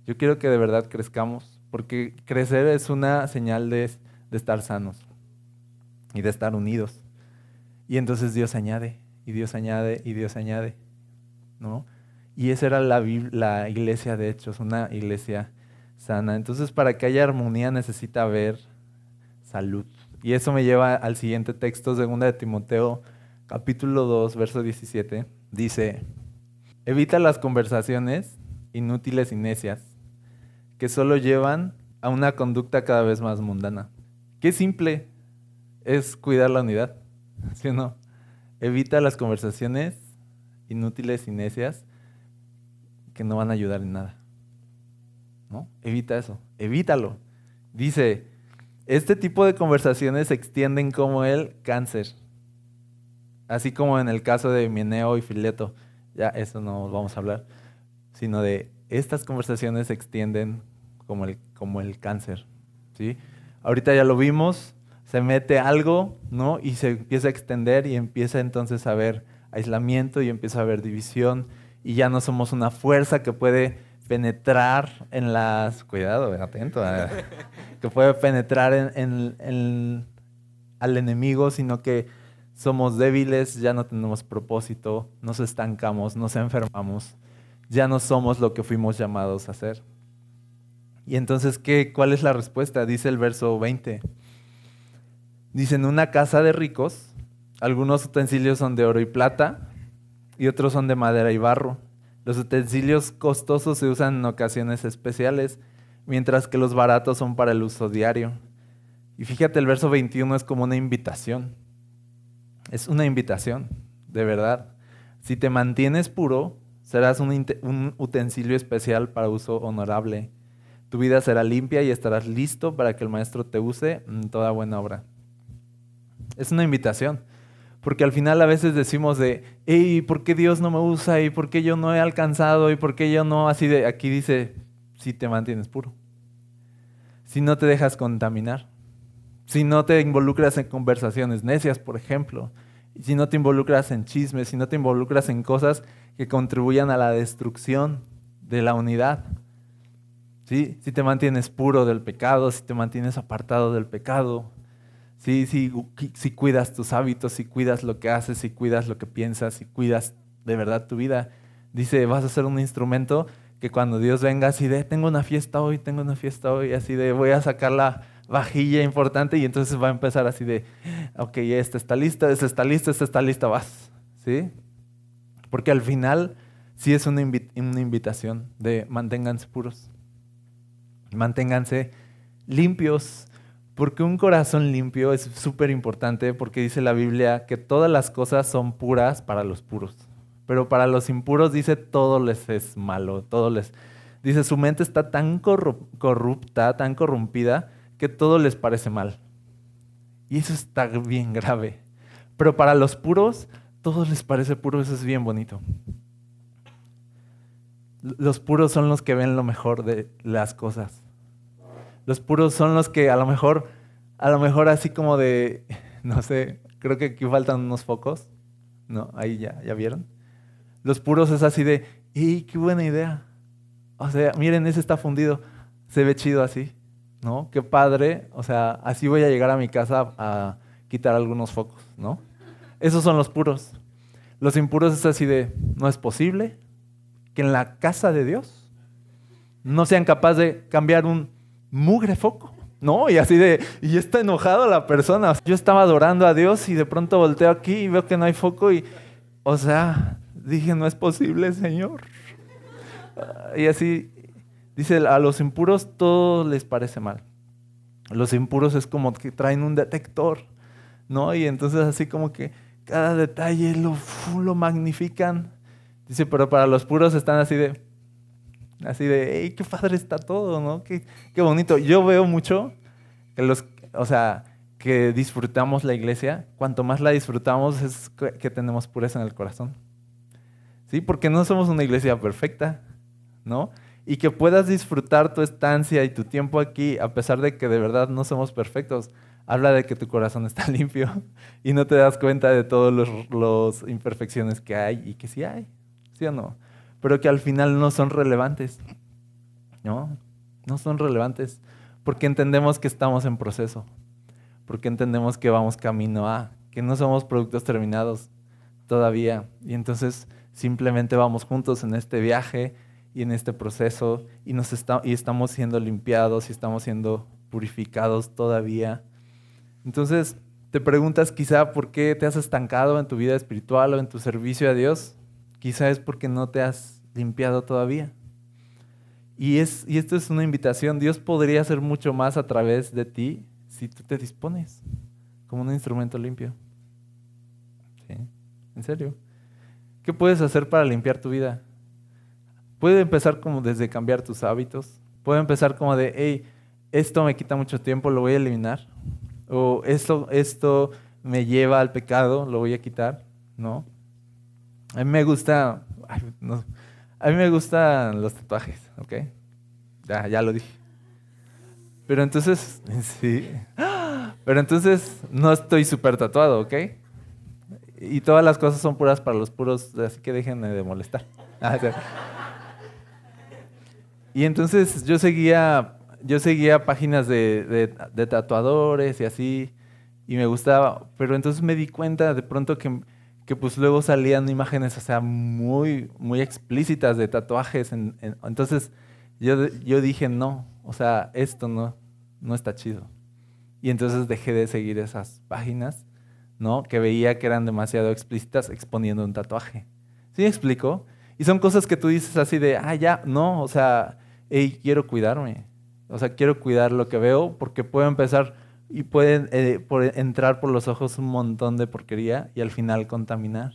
Yo quiero que de verdad crezcamos, porque crecer es una señal de, de estar sanos y de estar unidos. Y entonces Dios añade, y Dios añade, y Dios añade, ¿no? Y esa era la, iglesia de Hechos, una iglesia sana. Entonces, para que haya armonía necesita haber salud. Y eso me lleva al siguiente texto, segunda de Timoteo, capítulo 2, verso 17. Dice, evita las conversaciones inútiles y necias, que solo llevan a una conducta cada vez más mundana. Qué simple es cuidar la unidad, ¿sí o no? Evita las conversaciones inútiles y necias que no van a ayudar en nada. ¿No? Evita eso, evítalo. Dice, este tipo de conversaciones se extienden como el cáncer. Así como en el caso de Mieneo y Fileto. Ya, eso no vamos a hablar. Sino de estas conversaciones se extienden como el, como el cáncer. ¿sí? Ahorita ya lo vimos, se mete algo, ¿no? Y se empieza a extender y empieza entonces a haber aislamiento y empieza a haber división y ya no somos una fuerza que puede penetrar en las... Cuidado, atento. Eh, que puede penetrar en, al enemigo, sino que somos débiles, ya no tenemos propósito, nos estancamos, nos enfermamos, ya no somos lo que fuimos llamados a ser. Y entonces, ¿qué, ¿cuál es la respuesta? Dice el verso 20. Dice, en una casa de ricos, algunos utensilios son de oro y plata, y otros son de madera y barro. Los utensilios costosos se usan en ocasiones especiales, mientras que los baratos son para el uso diario. Y fíjate, el verso 21 es como una invitación. Es una invitación, de verdad. Si te mantienes puro, serás un, utensilio especial para uso honorable. Tu vida será limpia y estarás listo para que el Maestro te use en toda buena obra. Es una invitación. Porque al final a veces decimos de, ¿y ¿por qué Dios no me usa? ¿Y por qué yo no he alcanzado? ¿Y por qué yo no? Así de, aquí dice, si te mantienes puro. Si no te dejas contaminar. Si no te involucras en conversaciones necias, por ejemplo. Si no te involucras en chismes, si no te involucras en cosas que contribuyan a la destrucción de la unidad. ¿Sí? Si te mantienes puro del pecado, si te mantienes apartado del pecado, si, si cuidas tus hábitos, si cuidas lo que haces, si cuidas lo que piensas, si cuidas de verdad tu vida, dice, vas a ser un instrumento que cuando Dios venga así de, tengo una fiesta hoy, tengo una fiesta hoy, así de, voy a sacar la vajilla importante y entonces va a empezar así de, ok, esta está lista, esta está lista, esta está lista, vas. ¿Sí? Porque al final sí es una, una invitación de manténganse puros, manténganse limpios, porque un corazón limpio es súper importante porque dice la Biblia que todas las cosas son puras para los puros. Pero para los impuros dice todo les es malo, todo les... Dice su mente está tan corrupta, tan corrompida, que todo les parece mal. Y eso está bien grave. Pero para los puros, todo les parece puro, eso es bien bonito. Los puros son los que ven lo mejor de las cosas. Los puros son los que a lo mejor, a lo mejor así como de, no sé, creo que aquí faltan unos focos. No, ahí ya, ¿ya vieron? Los puros es así de, ¡y qué buena idea! O sea, miren, ese está fundido. Se ve chido así, ¿no? Qué padre. O sea, así voy a llegar a mi casa a quitar algunos focos, ¿no? Esos son los puros. Los impuros es así de, no es posible que en la casa de Dios no sean capaces de cambiar un mugre foco. No, y así de, y está enojado la persona. Yo estaba adorando a Dios y de pronto volteo aquí y veo que no hay foco y, o sea, dije, no es posible, Señor. Y así, dice, a los impuros todo les parece mal. Los impuros es como que traen un detector, ¿no? Y entonces así como que cada detalle lo, lo magnifican. Dice, pero para los puros están así de, Así de, qué padre está todo, ¿no? Qué, qué bonito. Yo veo mucho que los, o sea, que disfrutamos la iglesia, cuanto más la disfrutamos es que tenemos pureza en el corazón. ¿Sí? Porque no somos una iglesia perfecta, ¿no? Y que puedas disfrutar tu estancia y tu tiempo aquí, a pesar de que de verdad no somos perfectos, habla de que tu corazón está limpio y no te das cuenta de todas las imperfecciones que hay y que sí hay, ¿sí o no? Pero que al final no son relevantes. ¿No? No son relevantes porque entendemos que estamos en proceso, porque entendemos que vamos camino a, que no somos productos terminados todavía. Y entonces simplemente vamos juntos en este viaje y en este proceso y, nos y estamos siendo limpiados y estamos siendo purificados todavía. Entonces, te preguntas quizá por qué te has estancado en tu vida espiritual o en tu servicio a Dios. Quizá es porque no te has limpiado todavía. Y, es, y esto es una invitación. Dios podría hacer mucho más a través de ti si tú te dispones como un instrumento limpio. ¿Sí? ¿En serio? ¿Qué puedes hacer para limpiar tu vida? Puede empezar como desde cambiar tus hábitos. Puede empezar como de, hey, esto me quita mucho tiempo, lo voy a eliminar. O esto, esto me lleva al pecado, lo voy a quitar. ¿No? A mí me gusta, a mí me gustan los tatuajes, ¿ok? Ya, ya lo dije. Pero entonces, sí. Pero entonces no estoy súper tatuado, ¿ok? Y todas las cosas son puras para los puros, así que dejen de molestar. Ah, y entonces yo seguía, yo seguía páginas de, de tatuadores y así, y me gustaba, pero entonces me di cuenta de pronto que que pues luego salían imágenes, o sea, muy, muy explícitas de tatuajes. entonces yo, yo dije, no, o sea, esto no, no está chido. Y entonces dejé de seguir esas páginas, ¿no? Que veía que eran demasiado explícitas exponiendo un tatuaje. ¿Sí me explico? Y son cosas que tú dices así de, ah, ya, no, o sea, hey, quiero cuidarme. O sea, quiero cuidar lo que veo porque puedo empezar y puede eh, entrar por los ojos un montón de porquería y al final contaminar.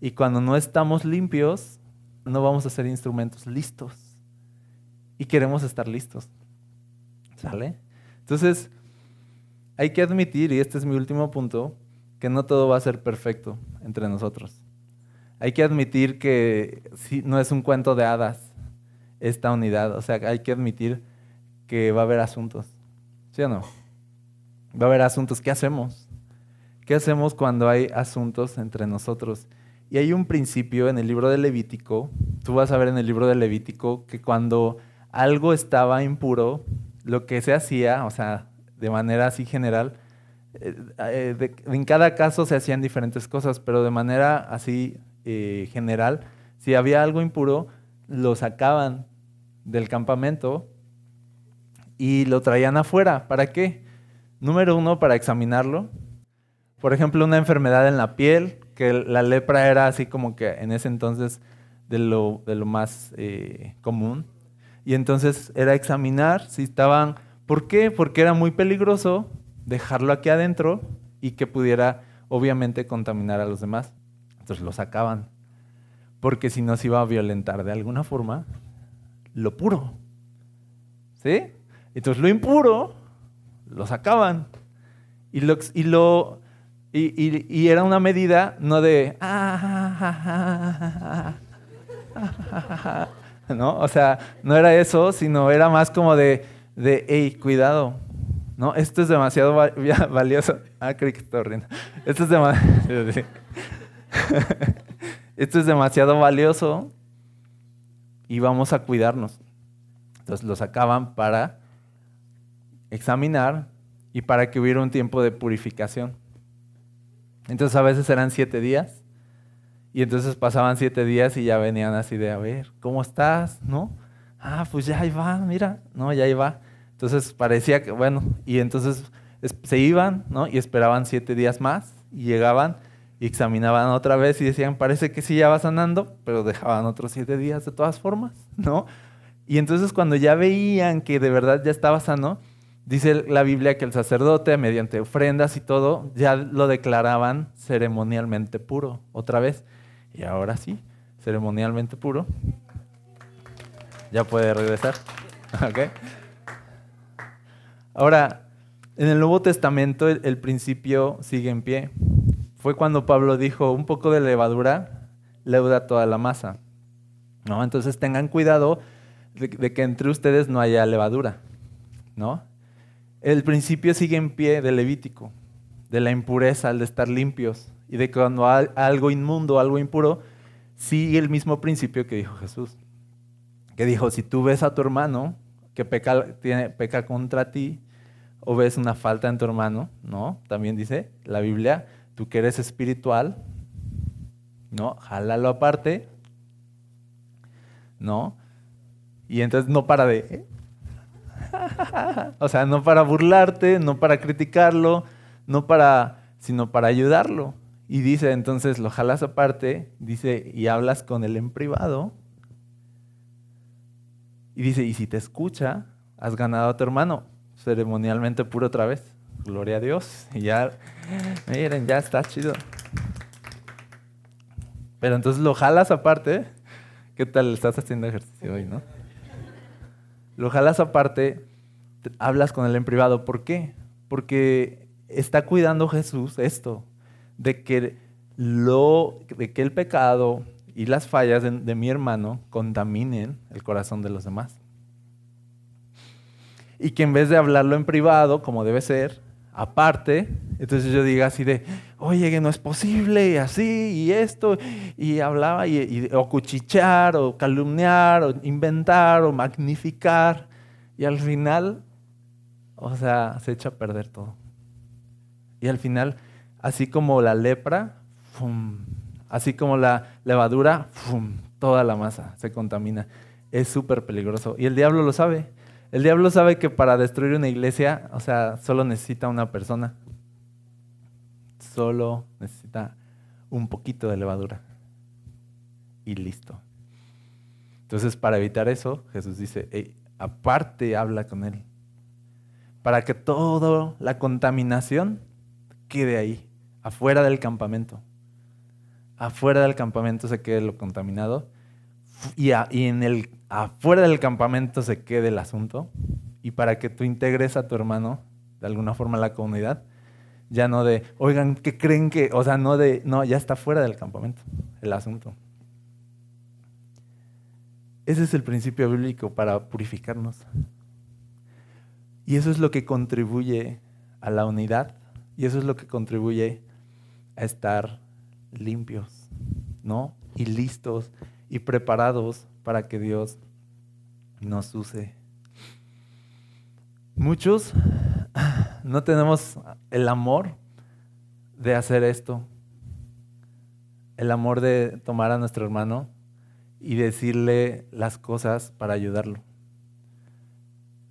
Y cuando no estamos limpios, no vamos a ser instrumentos listos. Y queremos estar listos. ¿Sale? Entonces, hay que admitir, y este es mi último punto, que no todo va a ser perfecto entre nosotros. Hay que admitir que no es un cuento de hadas esta unidad. O sea, hay que admitir que va a haber asuntos. ¿Sí o no? Va a haber asuntos. ¿Qué hacemos? ¿Qué hacemos cuando hay asuntos entre nosotros? Y hay un principio en el libro de Levítico, tú vas a ver en el libro de Levítico que cuando algo estaba impuro, lo que se hacía, o sea, de manera así general, eh, eh, en cada caso se hacían diferentes cosas, pero de manera así eh, general, si había algo impuro, lo sacaban del campamento y lo traían afuera. ¿Para qué? Número uno, para examinarlo. Por ejemplo, una enfermedad en la piel, que la lepra era así como que en ese entonces de lo, de lo más eh, común. Y entonces era examinar si estaban... ¿Por qué? Porque era muy peligroso dejarlo aquí adentro y que pudiera obviamente contaminar a los demás. Entonces lo sacaban. Porque si no se iba a violentar de alguna forma lo puro. ¿Sí? Entonces lo impuro lo sacaban. Y lo, y era una medida no de ¿no? O sea, no era eso, sino era más como de, de hey, cuidado, ¿no? Esto es demasiado valioso. Ah, creí que Esto es demasiado. Esto es demasiado valioso y vamos a cuidarnos. Entonces lo sacaban para examinar y para que hubiera un tiempo de purificación. Entonces a veces eran siete días y entonces pasaban siete días y ya venían así de, a ver, ¿cómo estás? ¿No? Ah, pues ya ahí va, mira, no, ya ahí va. Entonces parecía que, bueno, y entonces se iban, ¿no? Y esperaban siete días más y llegaban y examinaban otra vez y decían, parece que sí ya va sanando, pero dejaban otros siete días de todas formas, ¿no? Y entonces cuando ya veían que de verdad ya estaba sano, dice la Biblia que el sacerdote, mediante ofrendas y todo, ya lo declaraban ceremonialmente puro, otra vez. Y ahora sí, ceremonialmente puro. Ya puede regresar. Ahora, en el Nuevo Testamento el principio sigue en pie fue cuando Pablo dijo, un poco de levadura leuda toda la masa. ¿No? Entonces tengan cuidado de, que entre ustedes no haya levadura. ¿no? El principio sigue en pie del Levítico, de la impureza, el de estar limpios, y de cuando hay algo inmundo, algo impuro, sigue el mismo principio que dijo Jesús. Que dijo, si tú ves a tu hermano que peca, tiene, peca contra ti, o ves una falta en tu hermano, ¿no? También dice la Biblia, tú que eres espiritual, ¿no? Jálalo aparte, ¿no? Y entonces no para de... o sea, no para burlarte, no para criticarlo, no para, sino para ayudarlo. Y dice, entonces lo jalas aparte, dice, y hablas con él en privado. Y dice, y si te escucha, has ganado a tu hermano, ceremonialmente puro otra vez. Gloria a Dios. Y ya, miren, ya está chido. Pero entonces lo jalas aparte. ¿Qué tal estás haciendo ejercicio hoy, no? Lo jalas aparte, hablas con él en privado. ¿Por qué? Porque está cuidando Jesús esto, de que, lo, de que el pecado y las fallas de mi hermano contaminen el corazón de los demás. Y que en vez de hablarlo en privado, como debe ser, aparte, entonces yo diga así de, oye, que no es posible, y así, y esto, y hablaba, y, o cuchichear, o calumniar, o inventar, o magnificar, y al final, o sea, se echa a perder todo. Y al final, así como la lepra, así como la levadura, toda la masa se contamina. Es súper peligroso. Y el diablo lo sabe. El diablo sabe que para destruir una iglesia, o sea, solo necesita una persona. Solo necesita un poquito de levadura. Y listo. Entonces, para evitar eso, Jesús dice, aparte habla con él. para que toda la contaminación quede ahí, afuera del campamento. Afuera del campamento se quede lo contaminado y, en el, afuera del campamento se quede el asunto y para que tú integres a tu hermano de alguna forma a la comunidad, ya no de, oigan, ¿qué creen que? O sea, no de, no, ya está fuera del campamento el asunto. Ese es el principio bíblico para purificarnos. Y eso es lo que contribuye a la unidad y eso es lo que contribuye a estar limpios, ¿no? Y listos y preparados para que Dios nos use. Muchos no tenemos el amor de hacer esto, el amor de tomar a nuestro hermano y decirle las cosas para ayudarlo.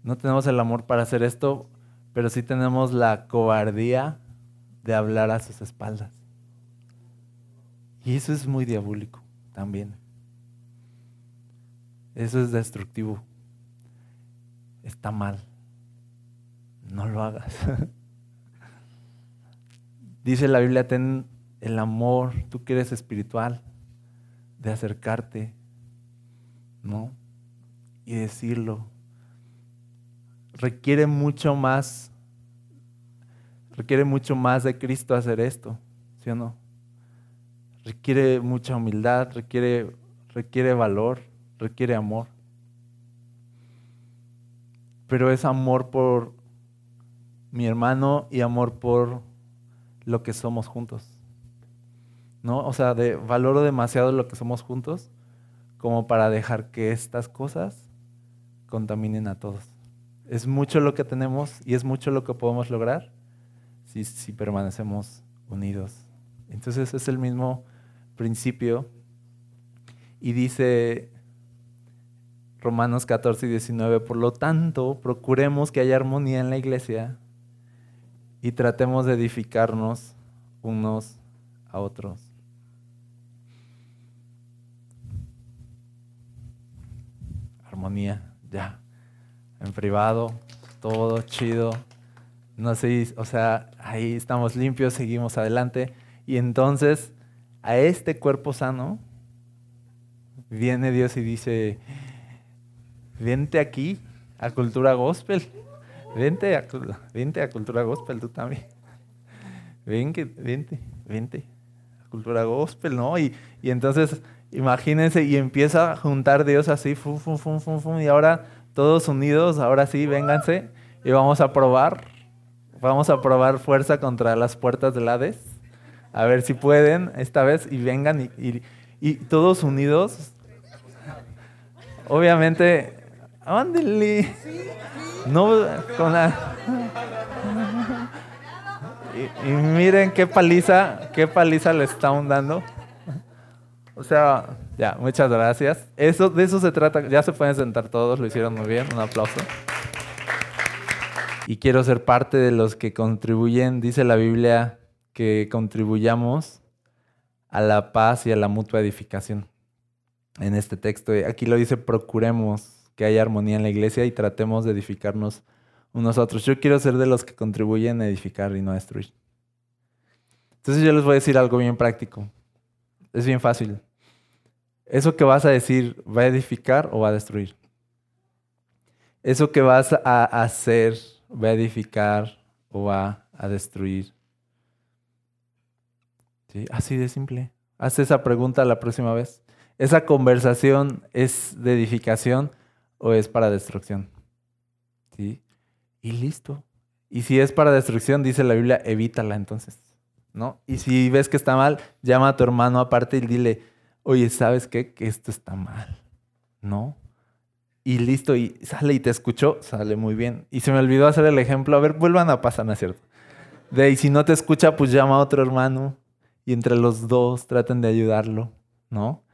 No tenemos el amor para hacer esto, pero sí tenemos la cobardía de hablar a sus espaldas. Y eso es muy diabólico también. Eso es destructivo. Está mal. No lo hagas. Dice la Biblia, ten el amor, tú que eres espiritual, de acercarte, ¿no? Y decirlo. Requiere mucho más, requiere mucho más de Cristo hacer esto, ¿sí o no? Requiere mucha humildad, requiere, requiere valor requiere amor. Pero es amor por mi hermano y amor por lo que somos juntos. ¿No? O sea, de, valoro demasiado lo que somos juntos como para dejar que estas cosas contaminen a todos. Es mucho lo que tenemos y es mucho lo que podemos lograr si, si permanecemos unidos. Entonces es el mismo principio y dice Romanos 14 y 19. Por lo tanto, procuremos que haya armonía en la iglesia y tratemos de edificarnos unos a otros. Armonía, ya. En privado, todo chido. No sé, o sea, ahí estamos limpios, seguimos adelante. Y entonces, a este cuerpo sano, viene Dios y dice, vente aquí a Cultura Gospel. Vente a, a Cultura Gospel tú también. Ven vente, vente a Cultura Gospel, ¿no? Y, y entonces, imagínense, y empieza a juntar Dios así, fum, fum, fum, fum, fum, y ahora todos unidos, ahora sí, vénganse, y vamos a probar, vamos a probar fuerza contra las puertas del Hades, a ver si pueden esta vez, y vengan, y, y todos unidos. Obviamente Ándele. No, con la... Y, miren qué paliza, qué paliza le están dando. O sea, ya, muchas gracias. Eso, de eso se trata. Ya se pueden sentar todos, lo hicieron muy bien. Un aplauso. Y quiero ser parte de los que contribuyen, dice la Biblia, que contribuyamos a la paz y a la mutua edificación. En este texto, aquí lo dice, procuremos que haya armonía en la iglesia y tratemos de edificarnos unos a otros. Yo quiero ser de los que contribuyen a edificar y no a destruir. Entonces yo les voy a decir algo bien práctico. Es bien fácil. Eso que vas a decir, ¿va a edificar o va a destruir? Eso que vas a hacer, ¿va a edificar o va a destruir? ¿Sí? Así de simple. Haz esa pregunta la próxima vez. Esa conversación es de edificación o es para destrucción. ¿Sí? Y listo. Y si es para destrucción, dice la Biblia, evítala entonces. ¿No? Y si ves que está mal, llama a tu hermano aparte y dile, oye, ¿sabes qué? Que esto está mal. ¿No? Y listo, y sale y te escuchó, sale muy bien. Y se me olvidó hacer el ejemplo, a ver, vuelvan a pasar, ¿no es cierto? De y si no te escucha, pues llama a otro hermano y entre los dos traten de ayudarlo, ¿no?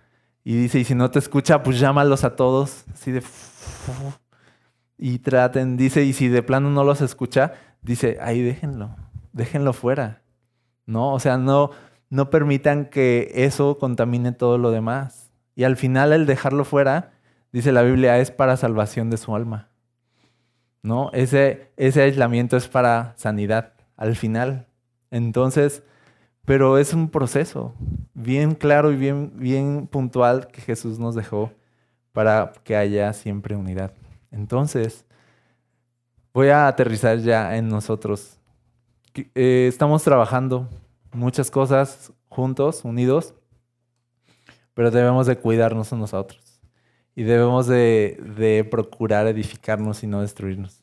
Y dice, y si no te escucha, pues llámalos a todos, así de y traten, dice, y si de plano no los escucha, dice, ahí déjenlo, déjenlo fuera. ¿No? O sea, no, no permitan que eso contamine todo lo demás. Y al final el dejarlo fuera, dice la Biblia, es para salvación de su alma. ¿no? Ese, ese aislamiento es para sanidad al final. Entonces, pero es un proceso bien claro y bien, bien puntual que Jesús nos dejó para que haya siempre unidad. Entonces, voy a aterrizar ya en nosotros. Eh, estamos trabajando muchas cosas juntos, unidos, pero debemos de cuidarnos unos a otros. Y debemos de, de procurar edificarnos y no destruirnos.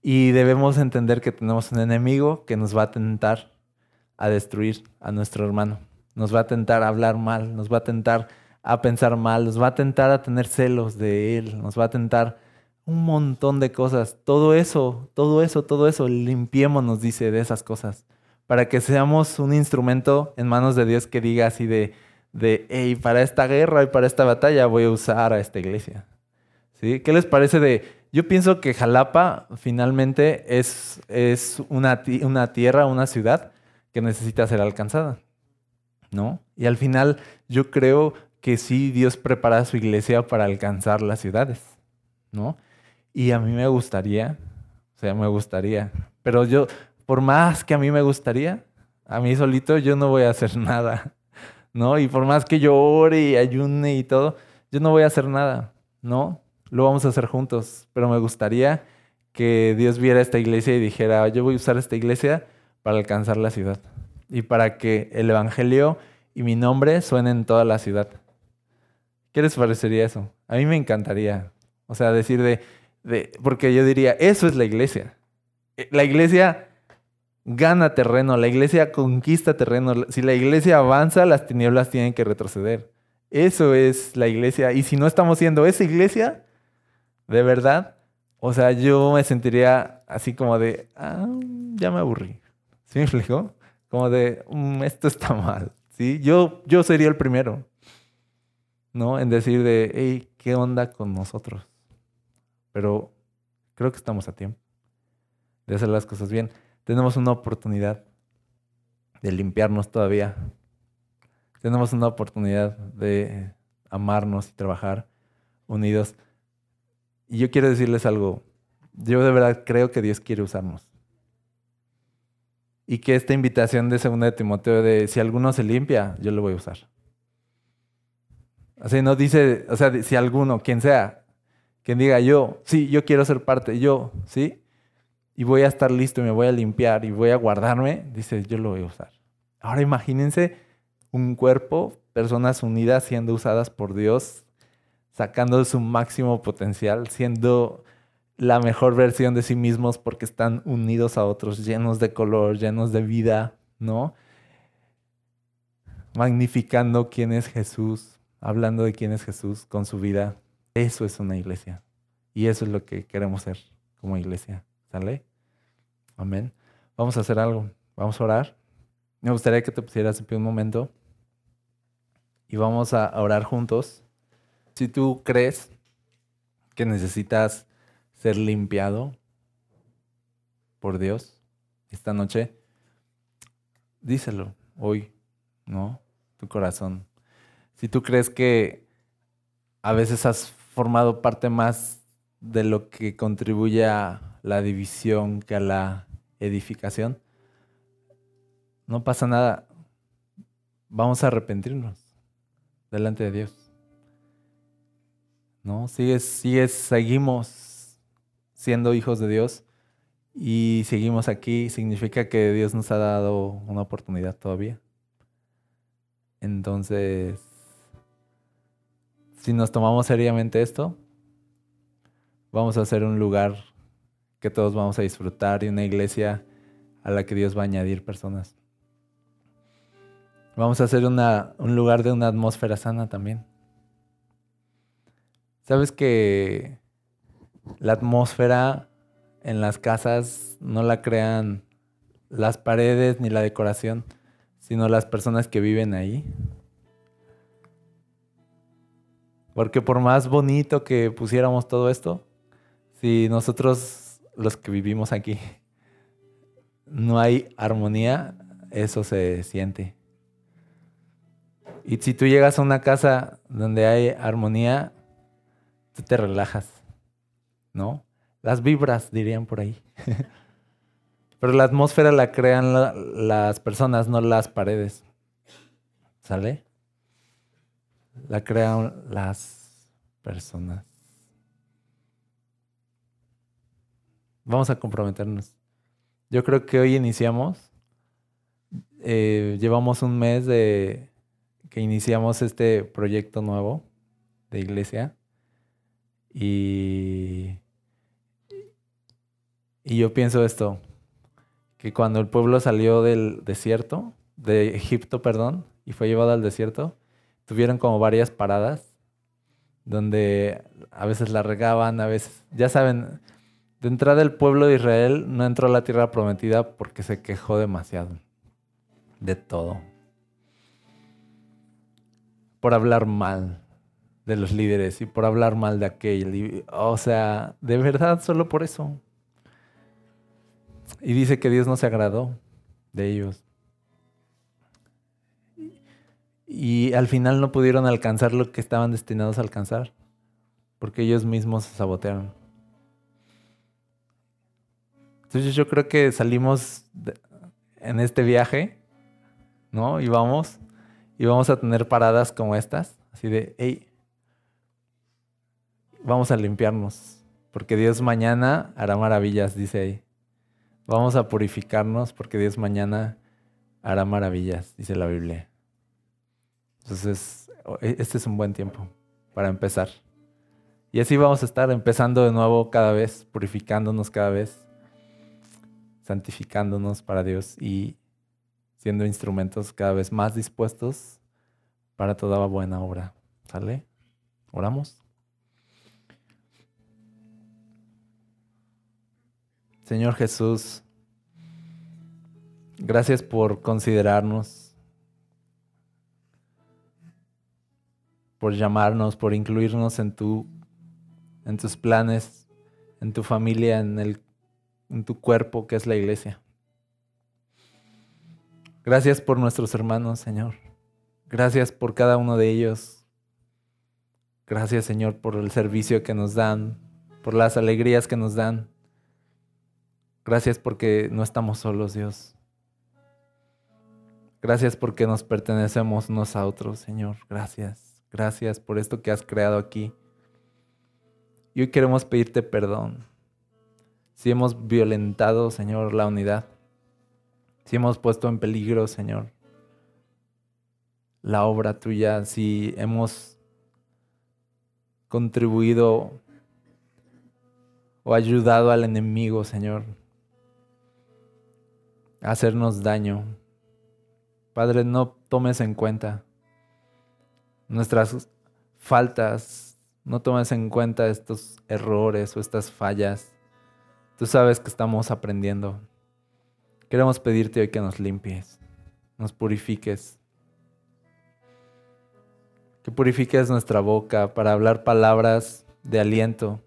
Y debemos entender que tenemos un enemigo que nos va a tentar a destruir a nuestro hermano. Nos va a tentar a hablar mal, nos va a tentar a pensar mal, nos va a tentar a tener celos de él, nos va a tentar un montón de cosas. Todo eso, todo eso, todo eso, limpiémonos, dice, de esas cosas. Para que seamos un instrumento en manos de Dios que diga así de, de hey, para esta guerra y para esta batalla voy a usar a esta iglesia. ¿Sí? ¿Qué les parece de.? Yo pienso que Jalapa finalmente es, es una, una tierra, una ciudad que necesita ser alcanzada. ¿No? Y al final yo creo que sí Dios prepara a su iglesia para alcanzar las ciudades. ¿No? Y a mí me gustaría, o sea, me gustaría, pero yo, por más que a mí me gustaría, a mí solito yo no voy a hacer nada, ¿no? Y por más que yo ore y ayune y todo, yo no voy a hacer nada, ¿no? Lo vamos a hacer juntos, pero me gustaría que Dios viera esta iglesia y dijera, yo voy a usar esta iglesia para alcanzar la ciudad y para que el Evangelio y mi nombre suenen en toda la ciudad. ¿Qué les parecería eso? A mí me encantaría. O sea, decir de, porque yo diría, eso es la iglesia. Eh, la iglesia gana terreno, la iglesia conquista terreno. Si la iglesia avanza, las tinieblas tienen que retroceder. Eso es la iglesia. Y si no estamos siendo esa iglesia, de verdad, o sea, yo me sentiría así como de, ah, ya me aburrí. ¿Sí me explico? Como de, mm, esto está mal. ¿Sí? Yo, yo sería el primero, ¿no? En decir de, hey, ¿qué onda con nosotros? pero creo que estamos a tiempo de hacer las cosas bien. Tenemos una oportunidad de limpiarnos todavía. Tenemos una oportunidad de amarnos y trabajar unidos. Y yo quiero decirles algo. Yo de verdad creo que Dios quiere usarnos. Y que esta invitación de 2 de Timoteo de si alguno se limpia, yo lo voy a usar. Así no dice, o sea, si alguno, quien sea, quien diga yo, sí, yo quiero ser parte, yo, ¿sí? Y voy a estar listo y me voy a limpiar y voy a guardarme, dice, yo lo voy a usar. Ahora imagínense un cuerpo, personas unidas siendo usadas por Dios, sacando su máximo potencial, siendo la mejor versión de sí mismos porque están unidos a otros, llenos de color, llenos de vida, ¿no? Magnificando quién es Jesús, hablando de quién es Jesús con su vida. Eso es una iglesia. Y eso es lo que queremos ser como iglesia. ¿Sale? Amén. Vamos a hacer algo. Vamos a orar. Me gustaría que te pusieras en pie un momento. Y vamos a orar juntos. Si tú crees que necesitas ser limpiado por Dios esta noche, díselo hoy, ¿no? Tu corazón. Si tú crees que a veces has formado parte más de lo que contribuye a la división que a la edificación. No pasa nada. Vamos a arrepentirnos delante de Dios. ¿No? Sigues, sigues, seguimos siendo hijos de Dios y seguimos aquí. Significa que Dios nos ha dado una oportunidad todavía. Entonces, si nos tomamos seriamente esto, vamos a hacer un lugar que todos vamos a disfrutar y una iglesia a la que Dios va a añadir personas. Vamos a hacer un lugar de una atmósfera sana también. ¿Sabes que la atmósfera en las casas no la crean las paredes ni la decoración, sino las personas que viven ahí? Porque por más bonito que pusiéramos todo esto, si nosotros los que vivimos aquí no hay armonía, eso se siente. Y si tú llegas a una casa donde hay armonía, tú te relajas, ¿no? las vibras, dirían por ahí. Pero la atmósfera la crean las personas, no las paredes. ¿Sale? La crean las personas. Vamos a comprometernos. Yo creo que hoy iniciamos. Eh, llevamos un mes de que iniciamos este proyecto nuevo de iglesia. Y, y yo pienso esto, que cuando el pueblo salió del desierto, de Egipto, perdón, y fue llevado al desierto, tuvieron como varias paradas donde a veces la regaban, a veces, ya saben, de entrada el pueblo de Israel no entró a la tierra prometida porque se quejó demasiado de todo. Por hablar mal de los líderes y por hablar mal de aquel. o sea, de verdad, solo por eso. Y dice que Dios no se agradó de ellos. Y al final no pudieron alcanzar lo que estaban destinados a alcanzar, porque ellos mismos se sabotearon. Entonces yo creo que salimos en este viaje, ¿no? Y vamos, y vamos a tener paradas como estas, así de, hey, vamos a limpiarnos, porque Dios mañana hará maravillas, dice ahí. Vamos a purificarnos porque Dios mañana hará maravillas, dice la Biblia. Entonces, e, este es un buen tiempo para empezar. Y así vamos a estar empezando de nuevo cada vez, purificándonos cada vez santificándonos para Dios y siendo instrumentos cada vez más dispuestos para toda buena obra. ¿Sale? ¿Oramos? Señor Jesús, gracias por considerarnos, por llamarnos, por incluirnos en tu en tus planes, en tu familia, en el en tu cuerpo que es la iglesia. Gracias por nuestros hermanos, Señor. Gracias por cada uno de ellos. Gracias, Señor, por el servicio que nos dan, por las alegrías que nos dan. Gracias porque no estamos solos, Dios. Gracias porque nos pertenecemos unos a otros, Señor. Gracias. Gracias por esto que has creado aquí. Y hoy queremos pedirte perdón si hemos violentado, Señor, la unidad, si hemos puesto en peligro, Señor, la obra tuya, si hemos contribuido o ayudado al enemigo, Señor, hacernos daño. Padre, no tomes en cuenta nuestras faltas, no tomes en cuenta estos errores o estas fallas. Tú sabes que estamos aprendiendo. Queremos pedirte hoy que nos limpies, nos purifiques. Que purifiques nuestra boca para hablar palabras de aliento,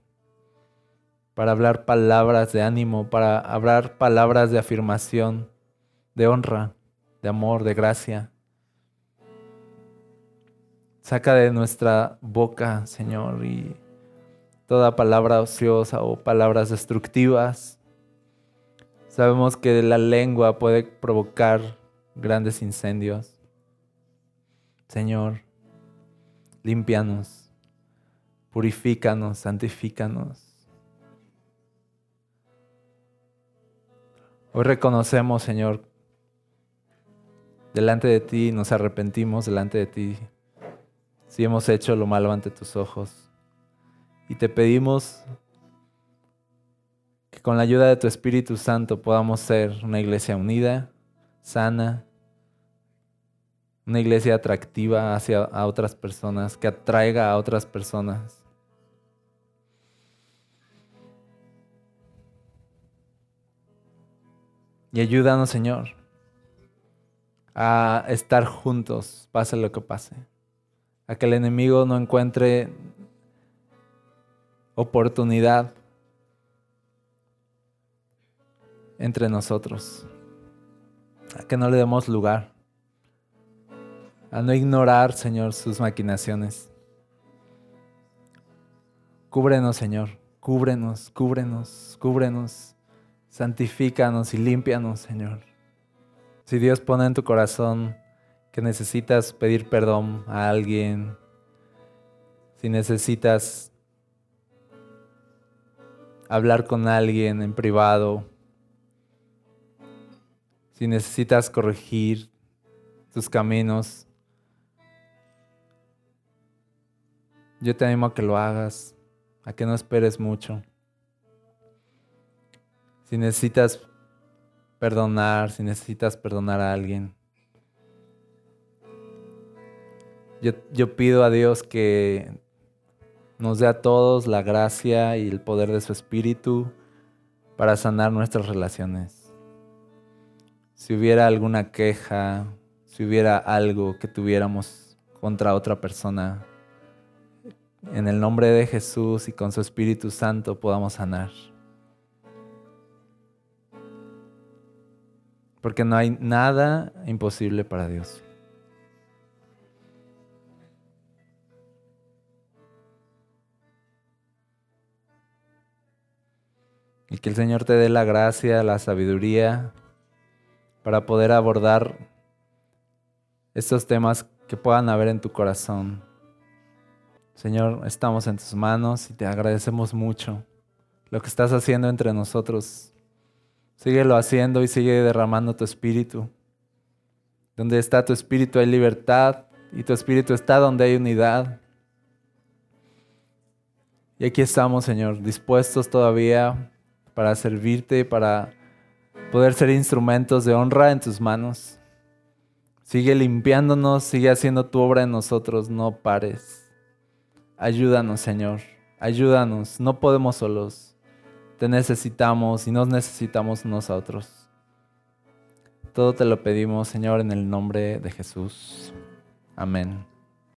para hablar palabras de ánimo, para hablar palabras de afirmación, de honra, de amor, de gracia. Saca de nuestra boca, Señor, y toda palabra ociosa o palabras destructivas. Sabemos que la lengua puede provocar grandes incendios. Señor, limpianos, purifícanos, santifícanos. Hoy reconocemos, Señor, delante de ti, nos arrepentimos delante de ti, si hemos hecho lo malo ante tus ojos. Y te pedimos que con la ayuda de tu Espíritu Santo podamos ser una iglesia unida, sana, una iglesia atractiva hacia a otras personas, que atraiga a otras personas. Y ayúdanos, Señor, a estar juntos, pase lo que pase. A que el enemigo no encuentre oportunidad entre nosotros. A que no le demos lugar. A no ignorar, Señor, sus maquinaciones. Cúbrenos, Señor. Cúbrenos, cúbrenos, cúbrenos. Santifícanos y límpianos, Señor. Si Dios pone en tu corazón que necesitas pedir perdón a alguien, si necesitas hablar con alguien en privado, si necesitas corregir tus caminos, yo te animo a que lo hagas, a que no esperes mucho. Si necesitas perdonar, si necesitas perdonar a alguien, yo, yo pido a Dios que nos dé a todos la gracia y el poder de su Espíritu para sanar nuestras relaciones. Si hubiera alguna queja, si hubiera algo que tuviéramos contra otra persona, en el nombre de Jesús y con su Espíritu Santo podamos sanar. Porque no hay nada imposible para Dios. Y que el Señor te dé la gracia, la sabiduría para poder abordar estos temas que puedan haber en tu corazón. Señor, estamos en tus manos y te agradecemos mucho lo que estás haciendo entre nosotros. Síguelo haciendo y sigue derramando tu espíritu. Donde está tu espíritu hay libertad y tu espíritu está donde hay unidad. Y aquí estamos, Señor, dispuestos todavía para servirte, para poder ser instrumentos de honra en tus manos. Sigue limpiándonos, sigue haciendo tu obra en nosotros, no pares. Ayúdanos, Señor, ayúdanos, no podemos solos. Te necesitamos y nos necesitamos nosotros. Todo te lo pedimos, Señor, en el nombre de Jesús. Amén.